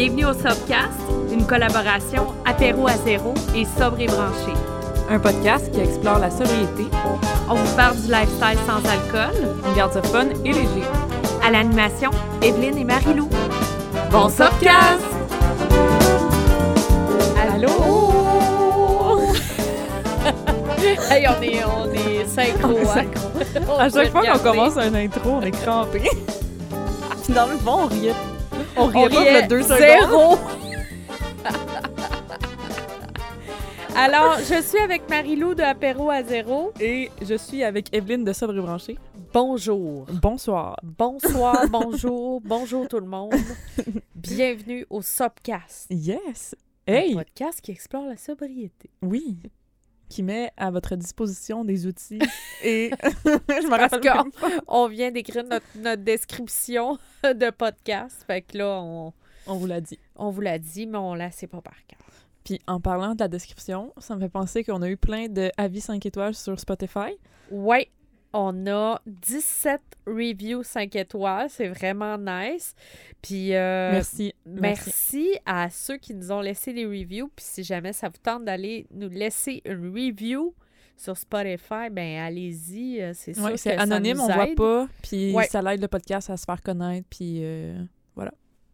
Bienvenue au Sobcast, une collaboration apéro à zéro et sobre et branché. Un podcast qui explore la sobriété. On vous parle du lifestyle sans alcool. On garde ça fun et léger. À l'animation, Evelyne et Marie-Lou. Bon Sobcast! Allô? hey, on est, on est synchro, hein? À chaque fois qu'on commence un intro, on est crampé. Dans le fond, on riait. On on riait pas riait deux zéro. Alors, je suis avec Marie-Lou de Apéro à zéro. Et je suis avec Evelyne de Sobre Branché. Bonjour. Bonsoir. Bonsoir, bonjour, bonjour tout le monde. Bienvenue au Sobcast. Yes. Un Hey, podcast qui explore la sobriété. oui. Qui met à votre disposition des outils. Et je me rappelle qu'on même pas. on vient d'écrire notre, notre description de podcast. Fait que là, on, On vous l'a dit. on vous l'a dit, mais on la sait pas par cœur. Puis en parlant de la description, ça me fait penser qu'on a eu plein de avis 5 étoiles sur Spotify. Ouais, on a 17 reviews 5 étoiles. C'est vraiment nice. Puis euh, Merci. merci. à ceux qui nous ont laissé des reviews. Puis si jamais ça vous tente d'aller nous laisser une review sur Spotify, ben allez-y. euh, C'est sûr Ouais, c'est ça anonyme, nous on voit aide. pas, puis Ouais. ça l'aide le podcast à se faire connaître, puis euh,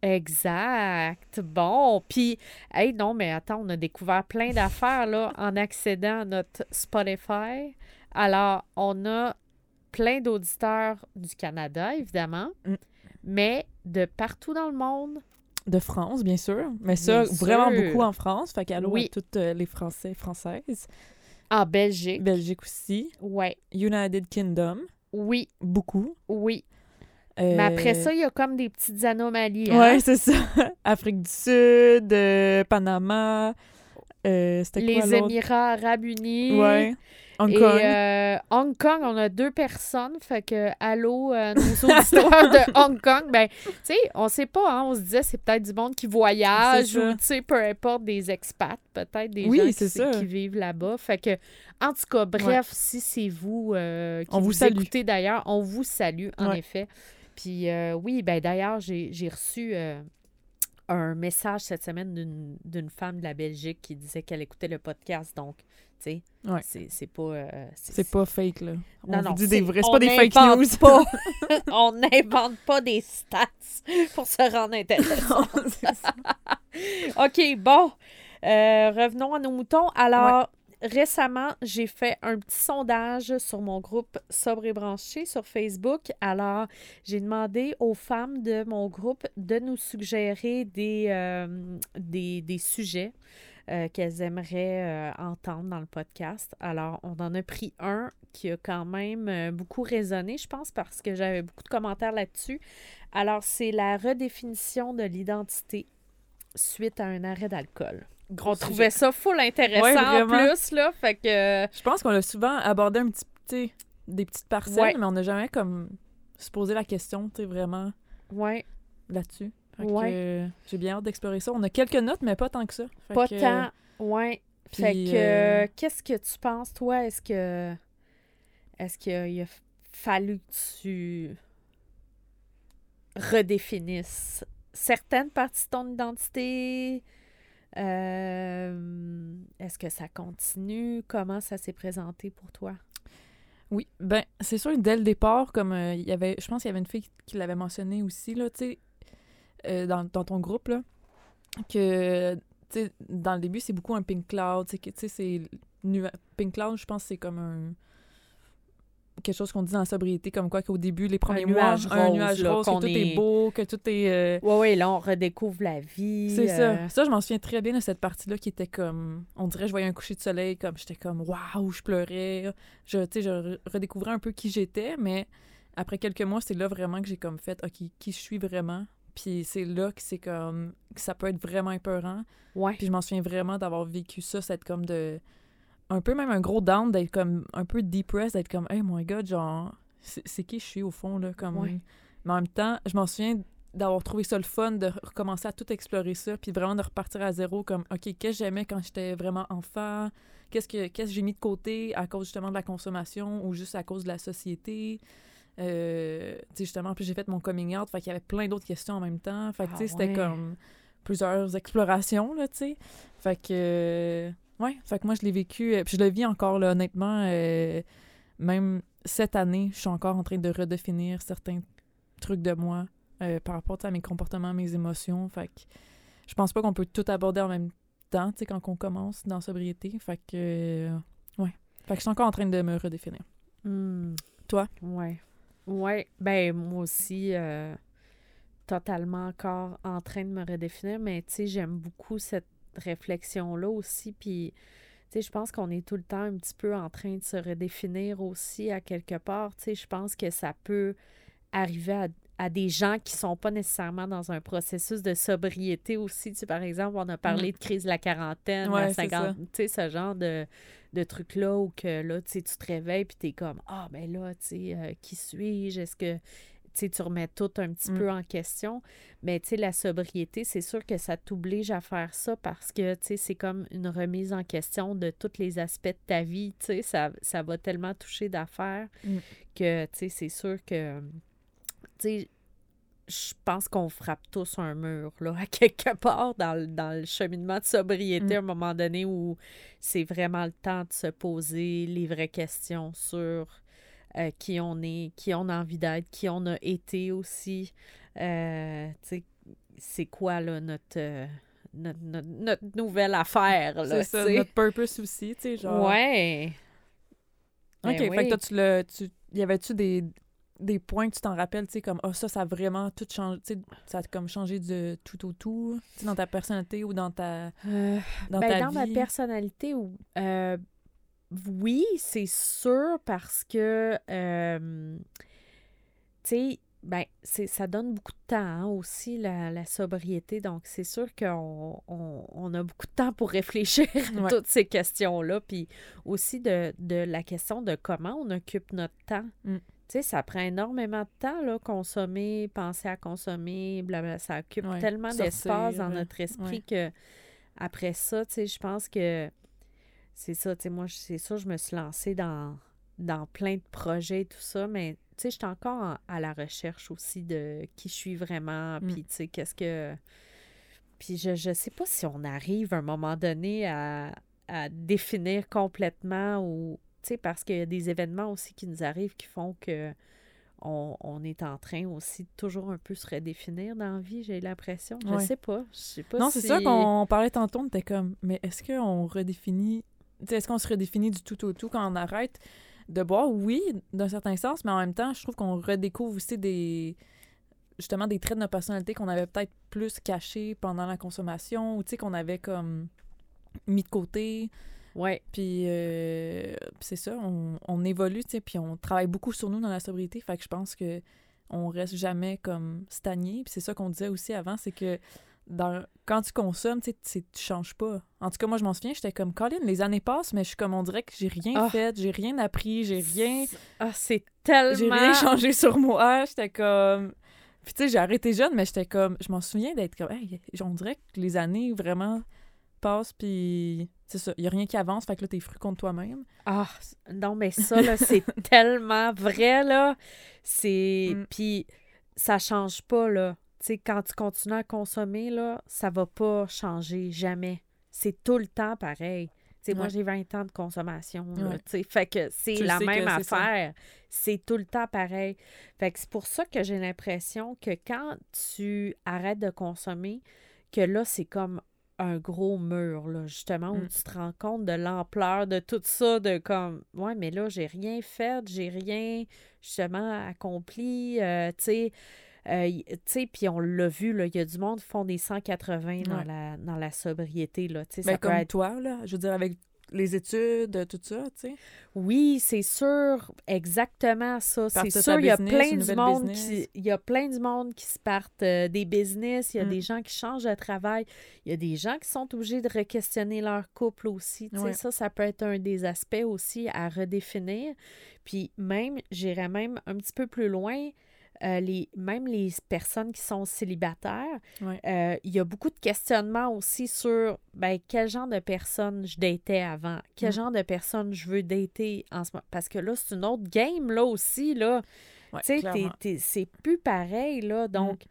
Exact. Bon, puis, hey, non, mais attends, on a découvert plein d'affaires, là, en accédant à notre Spotify. Alors, on a plein d'auditeurs du Canada, évidemment, Mm. mais de partout dans le monde. de France, bien sûr, mais ça, Bien vraiment sûr. beaucoup en France, fait qu'allô Oui. à toutes euh, les Français, Françaises. En Belgique. Belgique aussi, Ouais. United Kingdom, Oui, beaucoup. oui. Euh, Mais après ça, il y a comme des petites anomalies. hein? Ouais, c'est ça. Afrique du Sud, euh, Panama, euh, c'était quoi Les? Émirats Arabes Unis. Ouais, Hong Et Kong. euh, Hong Kong, on a deux personnes. Fait que, allô, euh, nos auditeurs de Hong Kong. Ben, tu sais, on sait pas, hein, on se disait, c'est peut-être du monde qui voyage C'est ça. ou, tu sais, peu importe, des expats, peut-être des Oui, gens qui, c'est ça. qui vivent là-bas. Fait que, en tout cas, bref, si c'est vous euh, qui On vous vous salue. écoutez d'ailleurs, on vous salue, en Ouais. effet. Puis, euh, oui, ben d'ailleurs, j'ai j'ai reçu. euh, un message cette semaine d'une- d'une femme de la Belgique qui disait qu'elle écoutait le podcast. Donc, tu sais, Ouais. c'est pas... euh, C'est pas fake, là. On non, non, dit des vrais, c'est pas des fake n'invente news. pas. on n'invente pas des stats pour se rendre intéressant. OK, bon. Euh, revenons à nos moutons. Alors, récemment, j'ai fait un petit sondage sur mon groupe Sobre et Branché sur Facebook. Alors, j'ai demandé aux femmes de mon groupe de nous suggérer des, euh, des, des sujets euh, qu'elles aimeraient euh, entendre dans le podcast. Alors, on en a pris un qui a quand même beaucoup résonné, je pense, parce que j'avais beaucoup de commentaires là-dessus. Alors, c'est la redéfinition de l'identité suite à un arrêt d'alcool. Gros On trouvait ça full intéressant Ouais, en plus, là. Fait que. Je pense qu'on l'a souvent abordé un petit des petites parcelles, Ouais. mais on n'a jamais comme se posé la question, tu vraiment Ouais, là-dessus. Ouais. j'ai bien hâte d'explorer ça. On a quelques notes, mais pas tant que ça. Fait pas que, tant. Ouais. puis, fait que. euh, Qu'est-ce que tu penses, toi? Est-ce que. Est-ce qu'il a fallu que tu redéfinisses certaines parties de ton identité? Euh, Est-ce que ça continue? Comment ça s'est présenté pour toi? Oui, ben c'est sûr dès le départ, comme euh, y avait, je pense qu'il y avait une fille qui l'avait mentionné aussi là, tu sais, euh, dans, ton groupe là, que dans le début c'est beaucoup un pink cloud, tu sais, c'est pink cloud, je pense c'est comme un quelque chose qu'on dit dans la sobriété, comme quoi qu'au début les premiers nuage mois, un rose, nuage là, rose, que tout est- est beau, que tout est euh, Oui, oui, là, on redécouvre la vie. c'est euh, ça. Ça, je m'en souviens très bien de cette partie-là qui était comme. On dirait, je voyais un coucher de soleil, comme j'étais comme waouh, je pleurais. Je, tu sais, je re- redécouvrais un peu qui j'étais, mais après quelques mois, c'est là vraiment que j'ai comme fait, OK, qui je suis vraiment. Puis c'est là que c'est comme. que ça peut être vraiment épeurant. Ouais. Puis je m'en souviens vraiment d'avoir vécu ça, cette comme de. Un peu même un gros down, d'être comme un peu depressed, d'être comme, hey my god, genre, c'est qui je suis au fond, là. Comme... Ouais. Mais en même temps, je m'en souviens d'avoir trouvé ça le fun, de recommencer à tout explorer ça, puis vraiment de repartir à zéro, comme, OK, qu'est-ce que j'aimais quand j'étais vraiment enfant? Qu'est-ce que, qu'est-ce que j'ai mis de côté à cause justement de la consommation ou juste à cause de la société? Euh, tu sais, justement, puis j'ai fait mon coming out, fait qu'il y avait plein d'autres questions en même temps. Fait que, tu Ah sais, c'était ouais. comme plusieurs explorations, là, tu sais. Fait que, euh, ouais, fait que moi, je l'ai vécu, euh, puis je le vis encore, là, honnêtement, euh, même cette année, je suis encore en train de redéfinir certains trucs de moi par rapport à mes comportements, mes émotions. Fait que je pense pas qu'on peut tout aborder en même temps, tu sais, quand on commence dans sobriété. Fait que, ouais. Fait que je suis encore en train de me redéfinir. Hmm. Toi? Ouais. Ouais. Ben, moi aussi, totalement encore en train de me redéfinir, mais tu sais, j'aime beaucoup cette réflexion-là aussi. Puis, tu sais, je pense qu'on est tout le temps un petit peu en train de se redéfinir aussi à quelque part. Tu sais, je pense que ça peut arriver à, des gens qui sont pas nécessairement dans un processus de sobriété aussi. Tu sais, par exemple, on a parlé mm. de crise de la quarantaine, la 50, tu sais, ce genre de, de truc-là où que là, tu sais, tu te réveilles puis tu es comme, ah, ben là, tu sais, euh, qui suis-je? Est-ce que tu remets tout un petit mm. peu en question. Mais tu sais, la sobriété, c'est sûr que ça t'oblige à faire ça parce que, tu sais, c'est comme une remise en question de tous les aspects de ta vie. Tu sais, ça, ça va tellement toucher d'affaires mm. que, tu sais, c'est sûr que, tu sais, je pense qu'on frappe tous un mur, là, à quelque part dans le, dans le cheminement de sobriété, à un mm. moment donné où c'est vraiment le temps de se poser les vraies questions sur euh, qui on est, qui on a envie d'être, qui on a été aussi. Euh, c'est quoi là, notre, euh, notre, notre, nouvelle affaire? C'est ça, notre purpose aussi, tu sais, genre. Ouais. OK, ben fait que tu le... Tu, y avait-tu des, des points que tu t'en rappelles, tu sais, comme, oh, ça, ça a vraiment tout changé, tu sais, ça a comme changé de tout au tout, dans ta personnalité ou dans ta, dans ben, dans ma personnalité, ou oui, c'est sûr parce que, euh, tu sais, ben, ça donne beaucoup de temps hein, aussi, la, sobriété. Donc, c'est sûr qu'on on, a beaucoup de temps pour réfléchir à toutes ces questions-là. Puis aussi de, la question de comment on occupe notre temps. Mm. Tu sais, ça prend énormément de temps, là, consommer, penser à consommer, blablabla. Ça occupe tellement d'espace dans notre esprit que après ça, tu sais, je pense que c'est ça, tu sais, moi, c'est ça, je me suis lancée dans, dans plein de projets et tout ça, mais tu sais, je suis encore à la recherche aussi de qui je suis vraiment, mm. puis tu sais, qu'est-ce que... Puis je, je sais pas si on arrive à un moment donné à, à définir complètement ou, tu sais, parce qu'il y a des événements aussi qui nous arrivent qui font que on, on, est en train aussi de toujours un peu se redéfinir dans la vie, j'ai l'impression. Je sais pas. Je sais pas non, c'est ça qu'on parlait tantôt, on était comme, mais est-ce qu'on redéfinit est-ce qu'on se redéfinit du tout au tout quand on arrête de boire? Oui, d'un certain sens, mais en même temps, je trouve qu'on redécouvre aussi des justement des traits de notre personnalité qu'on avait peut-être plus cachés pendant la consommation ou qu'on avait comme mis de côté. Ouais. Puis euh, c'est ça, on, on évolue, tu sais, puis on travaille beaucoup sur nous dans la sobriété. Fait que je pense que on reste jamais comme stagné. Puis c'est ça qu'on disait aussi avant, c'est que quand tu consommes, tu sais, tu changes pas. En tout cas, moi, je m'en souviens, j'étais comme, Colin, les années passent, mais je suis comme, on dirait que j'ai rien ah. fait, j'ai rien appris, j'ai rien. Ah, c'est tellement. J'ai rien changé sur moi. J'étais comme. Puis, tu sais, j'ai arrêté jeune, mais j'étais comme. Je m'en souviens d'être comme, hey, on dirait que les années vraiment passent, puis. C'est ça, il n'y a rien qui avance, fait que là, t'es fru contre toi-même. Ah, non, mais ça, là, c'est tellement vrai, là. C'est. Mm. Puis, ça change pas, là quand tu continues à consommer, là, ça va pas changer, jamais. C'est tout le temps pareil. Moi, j'ai 20 ans de consommation. fait que c'est la même affaire. C'est tout le temps pareil. Fait que c'est pour ça que j'ai l'impression que quand tu arrêtes de consommer, que là, c'est comme un gros mur, là, justement, où mm. tu te rends compte de l'ampleur de tout ça, de comme, ouais, mais là, j'ai rien fait, j'ai rien, justement, accompli, euh, tu sais euh, tu sais, puis on l'a vu, il y a du monde qui font des 180 dans, la, dans la sobriété. Là, ben, ça comme toi, là, je veux dire, avec les études, tout ça, tu sais. Oui, c'est sûr, exactement ça. C'est sûr, il y a plein du monde qui, il y a plein du monde qui se partent euh, des business, il y a mm. des gens qui changent de travail, il y a des gens qui sont obligés de re-questionner leur couple aussi, tu sais, ça, ça peut être un des aspects aussi à redéfinir. Puis même, j'irais même un petit peu plus loin, euh, les, même les personnes qui sont célibataires, euh, il y a beaucoup de questionnements aussi sur ben, quel genre de personne je datais avant, quel mm. genre de personne je veux dater en ce moment. Parce que là, c'est une autre game, là aussi, là. tu sais, c'est plus pareil, là. Mm. Donc, tu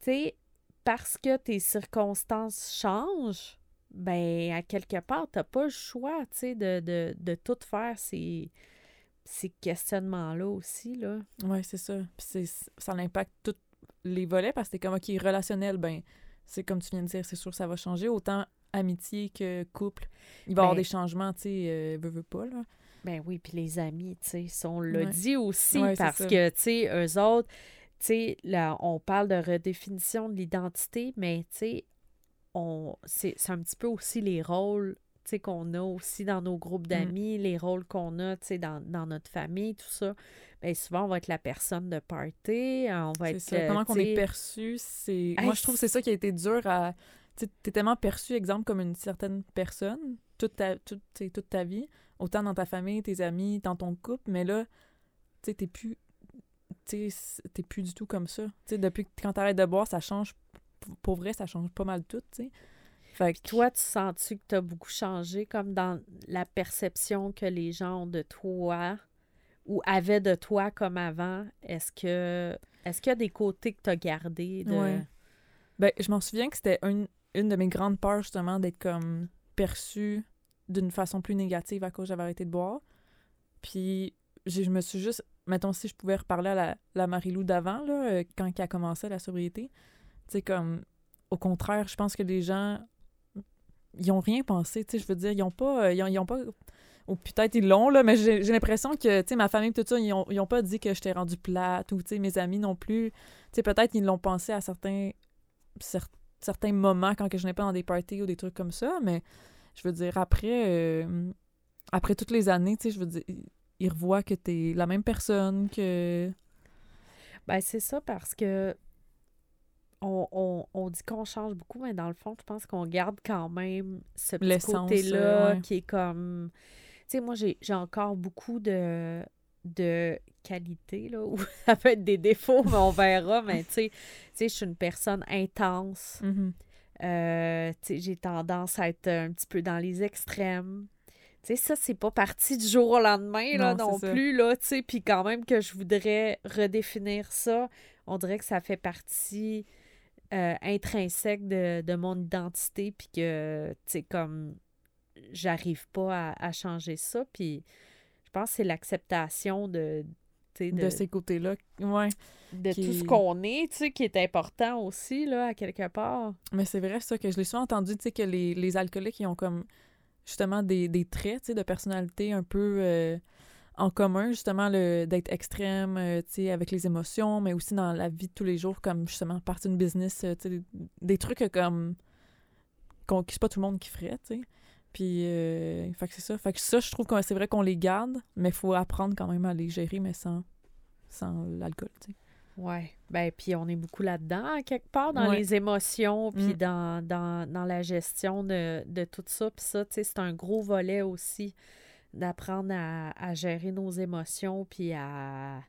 sais, parce que tes circonstances changent, ben, à quelque part, t'as pas le choix, tu sais, de, de, de tout faire ces, ces questionnements-là aussi, là. Ouais, c'est ça. Puis c'est- ça impacte tous les volets parce que t'es comme, OK, relationnel, ben, c'est comme tu viens de dire, c'est sûr que ça va changer. Autant amitié que couple. Il va y avoir Ben- des changements, tu sais, euh, veux, veux pas, là. Ben oui, puis les amis, tu sais, on l'a Ouais. dit aussi, Ouais, c'est parce que, tu sais, eux autres, tu sais, là, on parle de redéfinition de l'identité, mais, tu sais, on, c'est c'est un petit peu aussi les rôles, qu'on a aussi dans nos groupes d'amis, les rôles qu'on a, dans, dans notre famille, tout ça. Ben souvent, on va être la personne de party, euh, on va être... ça. euh, Comment qu'on est perçu, c'est... Hey, Moi, je trouve que c'est ça qui a été dur à... Tu t'es tellement perçu, exemple, comme une certaine personne toute ta, toute, toute ta vie, autant dans ta famille, tes amis, dans ton couple, mais là, tu sais, t'es plus... T'es plus du tout comme ça. Depuis que quand t'arrêtes de boire, ça change... Pour vrai, ça change pas mal tout, tu sais. Fait que... Toi, tu sens-tu que tu as beaucoup changé, comme dans la perception que les gens ont de toi ou avaient de toi comme avant? Est-ce que est-ce qu'il y a des côtés que tu as gardés de... Ouais. Ben, je m'en souviens que c'était une, une de mes grandes peurs, justement, d'être comme perçue d'une façon plus négative à cause j'avais arrêté de boire. Puis, je me suis juste. Mettons, si je pouvais reparler à la, la Marie-Lou d'avant, là, euh, quand elle a commencé la sobriété, tu sais, comme. Au contraire, je pense que les gens. Ils ont rien pensé, tu sais, je veux dire, ils ont pas. euh, Ils ont, pas. Ou peut-être ils l'ont, là, mais j'ai l'impression que, tu sais, ma famille, tout ça, ils ont, ils ont pas dit que j'étais rendue plate, ou, tu sais, mes amis non plus. Tu sais, peut-être ils l'ont pensé à certains, cer- certains moments quand que je n'ai pas dans des parties ou des trucs comme ça, mais je veux dire, après, euh, après toutes les années, tu sais, je veux dire, ils- revoient que t'es la même personne, que... Ben, c'est ça parce que on, on- on dit qu'on change beaucoup, mais dans le fond, je pense qu'on garde quand même ce petit côté-là euh, ouais. qui est comme... Tu sais, moi, j'ai encore beaucoup de, de qualités, là, ou ça peut être des défauts, mais on verra, mais tu sais, je suis une personne intense. Mhm. Euh, tu sais, j'ai tendance à être un petit peu dans les extrêmes. Tu sais, ça, c'est pas parti du jour au lendemain, là, Non, non, plus, là, tu sais. Puis quand même que je voudrais redéfinir ça, on dirait que ça fait partie euh, intrinsèque de, de mon identité, puis que, tu sais, comme, j'arrive pas à, à changer ça. Puis je pense que c'est l'acceptation de, De, de, ces côtés-là, ouais. de qui- tout ce qu'on est, tu sais, qui est important aussi, là, à quelque part. Mais c'est vrai, ça, que je l'ai souvent entendu, tu sais, que les, les alcooliques, ils ont comme, justement, des, des traits, tu sais, de personnalité un peu euh, en commun, justement, le d'être extrême, euh, tu sais, avec les émotions, mais aussi dans la vie de tous les jours, comme, justement, partie d'une business, euh, tu sais, des, trucs euh, comme, qu'on, c'est pas tout le monde qui ferait, tu sais. Puis, euh, fait que c'est ça. Fait que ça, je trouve que c'est vrai qu'on les garde, mais il faut apprendre quand même à les gérer, mais sans, sans l'alcool, tu sais. Ouais. Ben, puis on est beaucoup là-dedans, à quelque part, dans Ouais. les émotions, puis Mm. dans, dans, dans la gestion de, de tout ça. Puis ça, tu sais, c'est un gros volet aussi d'apprendre à, à gérer nos émotions, puis à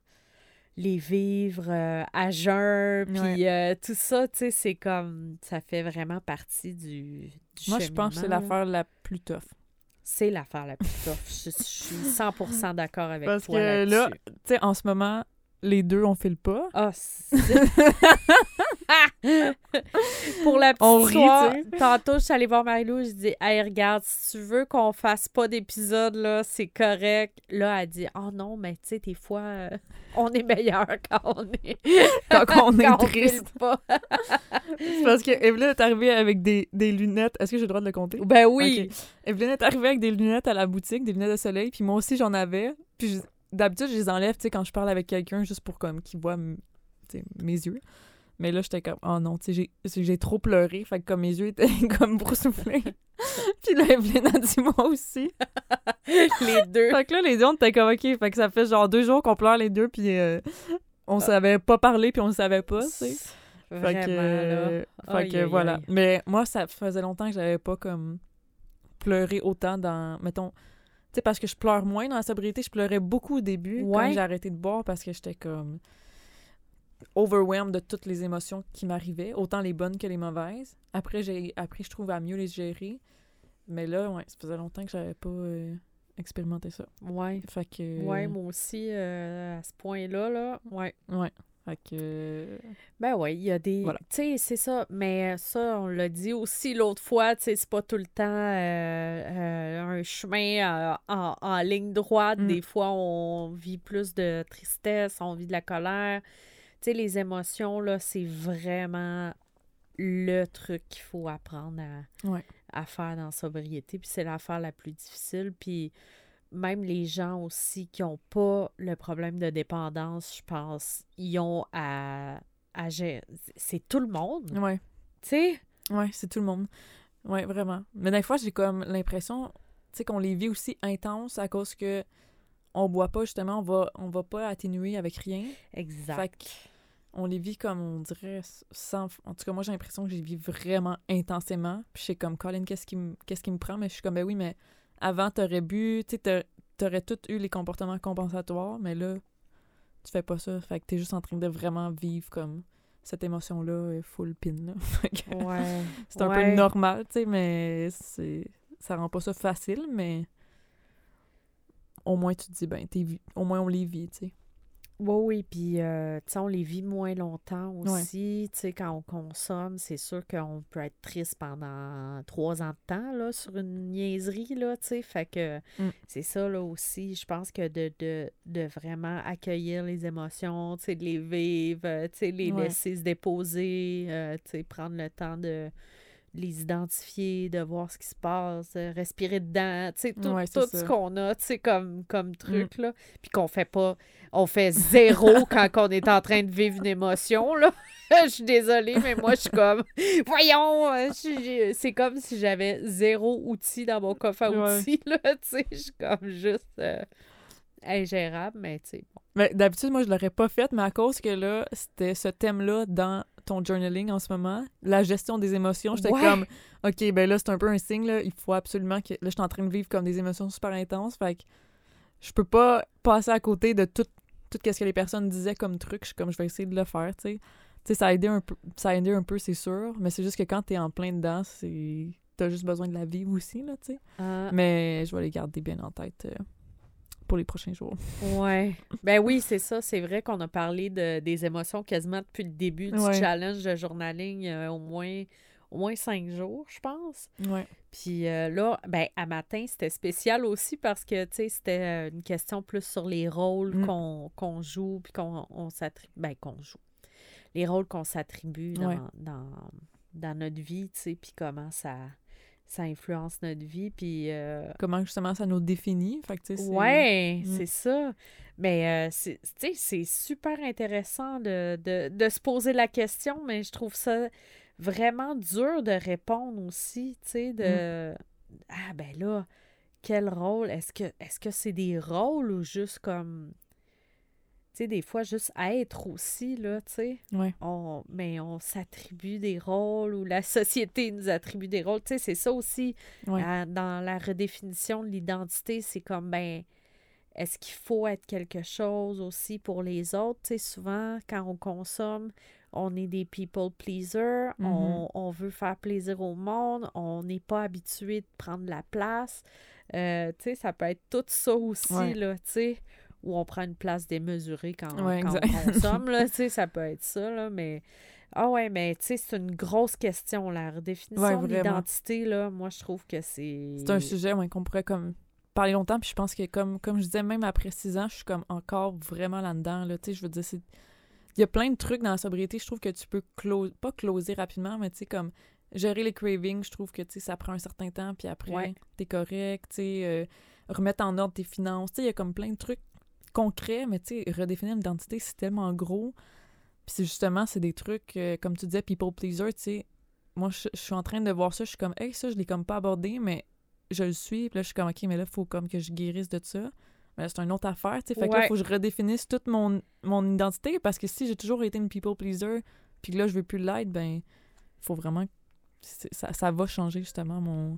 les vivre euh, à jeun, puis euh, tout ça, tu sais, c'est comme, ça fait vraiment partie du, du Moi, je pense que c'est l'affaire la plus tough. C'est l'affaire la plus tough. Je, je suis 100% d'accord avec Parce toi que là, tu sais, en ce moment, les deux, on file pas. Ah, Pour la petite On histoire, tantôt, je suis allée voir Marie-Lou, je dis Hey, regarde, si tu veux qu'on fasse pas d'épisode, là, c'est correct. Là, elle dit Oh non, mais tu sais, des fois, euh, on est meilleur quand on est, Quand on est quand triste. pas. C'est parce que Evelyne est arrivée avec des, des lunettes. Est-ce que j'ai le droit de le compter? Ben oui. Ok. Evelyne est arrivée avec des lunettes à la boutique, des lunettes de soleil, puis moi aussi j'en avais. Puis je- d'habitude, je les enlève, tu sais, quand je parle avec quelqu'un, juste pour comme qu'il voit mes yeux. Mais là, j'étais comme, oh non, tu sais, j'ai- j'ai trop pleuré, fait que comme mes yeux étaient comme boursouflés. puis là, Evelyne a dit moi aussi. Les deux. Fait que là, les deux, on était comme, ok, fait que ça fait genre deux jours qu'on pleure les deux, puis euh, on savait pas parler, puis on le savait pas, tu sais. Fait que, là. fait que aïe, voilà. aïe. Mais moi, ça faisait longtemps que j'avais pas comme pleuré autant dans. Mettons. Tu sais, parce que je pleure moins dans la sobriété, je pleurais beaucoup au début Ouais. quand j'ai arrêté de boire parce que j'étais comme overwhelmed de toutes les émotions qui m'arrivaient, autant les bonnes que les mauvaises. Après, j'ai appris, je trouve, à mieux les gérer. Mais là, ouais, ça faisait longtemps que j'avais pas euh, expérimenté ça. Ouais. Fait que. Ouais, moi aussi, euh, à ce point-là, là. Ouais. Ouais. Fait que. Ben oui, il y a des. Voilà. Tu sais, c'est ça. Mais ça, on l'a dit aussi l'autre fois, tu sais, c'est pas tout le temps euh, euh, un chemin euh, en, en ligne droite. Mm. Des fois, on vit plus de tristesse, on vit de la colère. Tu sais, les émotions, là, c'est vraiment le truc qu'il faut apprendre à, Ouais. à faire dans la sobriété. Puis c'est l'affaire la plus difficile. Puis même les gens aussi qui n'ont pas le problème de dépendance, je pense, ils ont à, à gérer. C'est tout le monde, Ouais. tu sais? Ouais, c'est tout le monde. Ouais, vraiment. Mais des fois, j'ai comme l'impression, tu sais, qu'on les vit aussi intenses à cause que on boit pas, justement, on va, on va pas atténuer avec rien. Exact. Fait on les vit comme, on dirait, sans... En tout cas, moi, j'ai l'impression que je les vis vraiment intensément. Puis je suis comme, Colin, qu'est-ce qui, me- qu'est-ce qui me prend? Mais je suis comme, ben oui, mais avant, t'aurais bu, tu t'aurais tout eu les comportements compensatoires, mais là, tu fais pas ça. Fait que t'es juste en train de vraiment vivre comme cette émotion-là euh, full pin, là. Ouais. c'est un Ouais. peu normal, tu sais, mais c'est... Ça rend pas ça facile, mais... Au moins, tu te dis, ben, t'es au moins, on les vit, tu sais. Oui, oui, puis euh, tu sais, on les vit moins longtemps aussi. Tu sais, quand on consomme, c'est sûr qu'on peut être triste pendant trois ans de temps, là, sur une niaiserie, là, tu sais. Fait que Mm. c'est ça, là, aussi. Je pense que de, de, de vraiment accueillir les émotions, tu sais, de les vivre, tu sais, les Ouais. laisser se déposer, euh, tu sais, prendre le temps de les identifier, de voir ce qui se passe, euh, respirer dedans, tu sais, tout, Ouais, tout ce qu'on a, tu sais, comme, comme truc, là. Puis qu'on fait pas, on fait zéro quand on est en train de vivre une émotion, là. je suis désolée, mais moi, je suis comme, voyons, euh, c'est comme si j'avais zéro outil dans mon coffre à Ouais. outils, là, tu sais, je suis comme juste euh, ingérable, mais tu sais, bon. Mais d'habitude, moi, je l'aurais pas fait, mais à cause que là, c'était ce thème-là dans ton journaling en ce moment, la gestion des émotions, j'étais Ouais. comme, OK, ben là, c'est un peu un signe, là, il faut absolument que... Là, je suis en train de vivre comme des émotions super intenses, fait que je peux pas passer à côté de tout, tout ce que les personnes disaient comme truc, je suis comme, je vais essayer de le faire, tu sais. Tu sais, ça a aidé un peu, ça a aidé un peu, c'est sûr, mais c'est juste que quand t'es en plein dedans, c'est... T'as juste besoin de la vivre aussi, là, tu sais. Ah, Mais je vais les garder bien en tête euh, pour les prochains jours. Ouais. Ben oui, c'est ça. C'est vrai qu'on a parlé de, des émotions quasiment depuis le début du Ouais. challenge de journaling euh, au moins au moins cinq jours, je pense. Ouais. Puis euh, là, ben à matin, c'était spécial aussi parce que, tu sais, c'était euh, une question plus sur les rôles Mm. qu'on qu'on joue puis qu'on on s'attribue. Ben, qu'on joue. Les rôles qu'on s'attribue dans, Ouais. dans, dans notre vie, tu sais, puis comment ça, ça influence notre vie. Puis... euh, Comment justement ça nous définit, fait que c'est- Ouais, Mm. c'est ça. Mais euh, c'est- c'est super intéressant de, de, de se poser la question, mais je trouve ça vraiment dur de répondre aussi, tu sais, de Ah ben là, quel rôle? Est-ce que est-ce que c'est des rôles ou juste comme tu sais, des fois, juste être aussi, là, tu sais. Ouais. On, mais on s'attribue des rôles ou la société nous attribue des rôles. Tu sais, c'est ça aussi. Ouais. à- dans la redéfinition de l'identité, c'est comme, ben, est-ce qu'il faut être quelque chose aussi pour les autres? Tu sais, souvent, quand on consomme, on est des people pleasers, Mhm. on, on veut faire plaisir au monde, on n'est pas habitué de prendre la place. Euh, tu sais, ça peut être tout ça aussi, Ouais. là, tu sais, où on prend une place démesurée quand, Ouais, quand on consomme, là, tu sais, ça peut être ça, là, mais... Ah ouais, mais tu sais, c'est une grosse question, la redéfinition Ouais, de l'identité, là, moi, je trouve que c'est... C'est un sujet ouais, qu'on pourrait comme parler longtemps, puis je pense que comme, comme je disais, même après six ans, je suis comme encore vraiment là-dedans. Là, tu sais, je veux dire, c'est... Il y a plein de trucs dans la sobriété, je trouve que tu peux close, pas closer rapidement, mais tu sais, comme gérer les cravings, je trouve que tu sais, ça prend un certain temps, puis après, Ouais. t'es correct, tu sais, euh, remettre en ordre tes finances, tu sais, il y a comme plein de trucs concrets, mais tu sais, redéfinir l'identité, c'est tellement gros. Puis c'est justement, c'est des trucs, euh, comme tu disais, people pleaser, tu sais, moi, je, je suis en train de voir ça, je suis comme, hey, ça, je l'ai comme pas abordé, mais je le suis, puis là, je suis comme, OK, mais là, il faut comme que je guérisse de ça. Mais c'est une autre affaire, tu sais. Fait que Ouais. faut que je redéfinisse toute mon, mon identité, parce que si j'ai toujours été une people pleaser, puis que là, je veux plus l'être, ben, faut vraiment... Ça, ça va changer, justement, mon...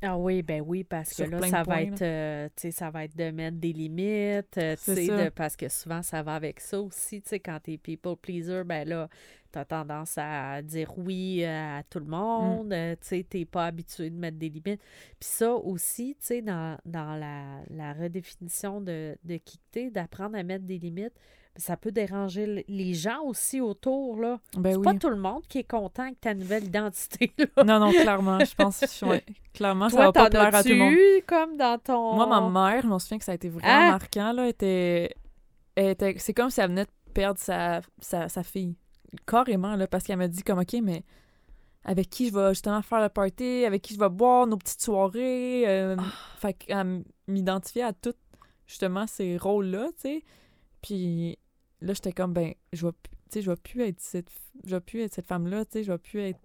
Ah oui, ben oui, parce que là, ça va points, être, euh, tu ça va être de mettre des limites, euh, tu de- parce que souvent, ça va avec ça aussi, tu sais, quand t'es people pleaser, ben là, t'as tendance à dire oui euh, à tout le Mm. monde, euh, tu sais, t'es pas habitué de mettre des limites. Puis ça aussi, tu sais, dans, dans la, la redéfinition de, de qui que t'es, d'apprendre à mettre des limites, ça peut déranger les gens aussi autour, là. Ben C'est oui. pas tout le monde qui est content avec ta nouvelle identité, là. Non, non, clairement, je pense, ouais, clairement, ça Toi, va pas plaire à tout le monde. comme dans ton... Moi, ma mère, je m'en souviens que ça a été vraiment Ah! marquant, là, était... elle était... C'est comme si elle venait de perdre sa, sa, sa fille. Carrément, là, parce qu'elle m'a dit comme, OK, mais avec qui je vais justement faire le party, avec qui je vais boire nos petites soirées. euh, Ah. Fait qu'elle m'identifiait à toutes, justement, ces rôles-là, tu sais. Puis là, j'étais comme, ben, je vais, tu sais, je vais plus être cette, je vais plus être cette femme-là, tu sais, je vais plus être...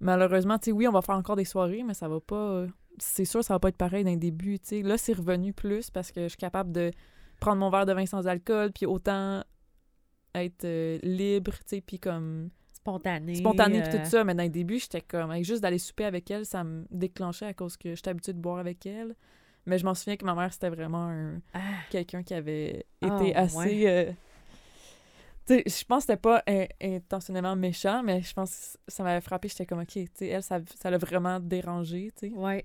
Malheureusement, tu sais, oui, on va faire encore des soirées, mais ça va pas... euh, C'est sûr, ça va pas être pareil d'un début, tu sais. Là, c'est revenu plus parce que je suis capable de prendre mon verre de vin sans alcool, puis autant être euh, libre, tu sais, puis comme Spontané. spontané puis euh, tout ça. Mais dans le début, j'étais comme, avec juste d'aller souper avec elle, ça me déclenchait à cause que j'étais habituée de boire avec elle. Mais je m'en souviens que ma mère, c'était vraiment un- ah, quelqu'un qui avait Ah, été assez... ouais. euh, je pense que c'était pas in- intentionnellement méchant, mais je pense que ça m'avait frappé. J'étais comme, OK, tu sais, elle, ça ça l'a vraiment dérangé, tu sais. ouais.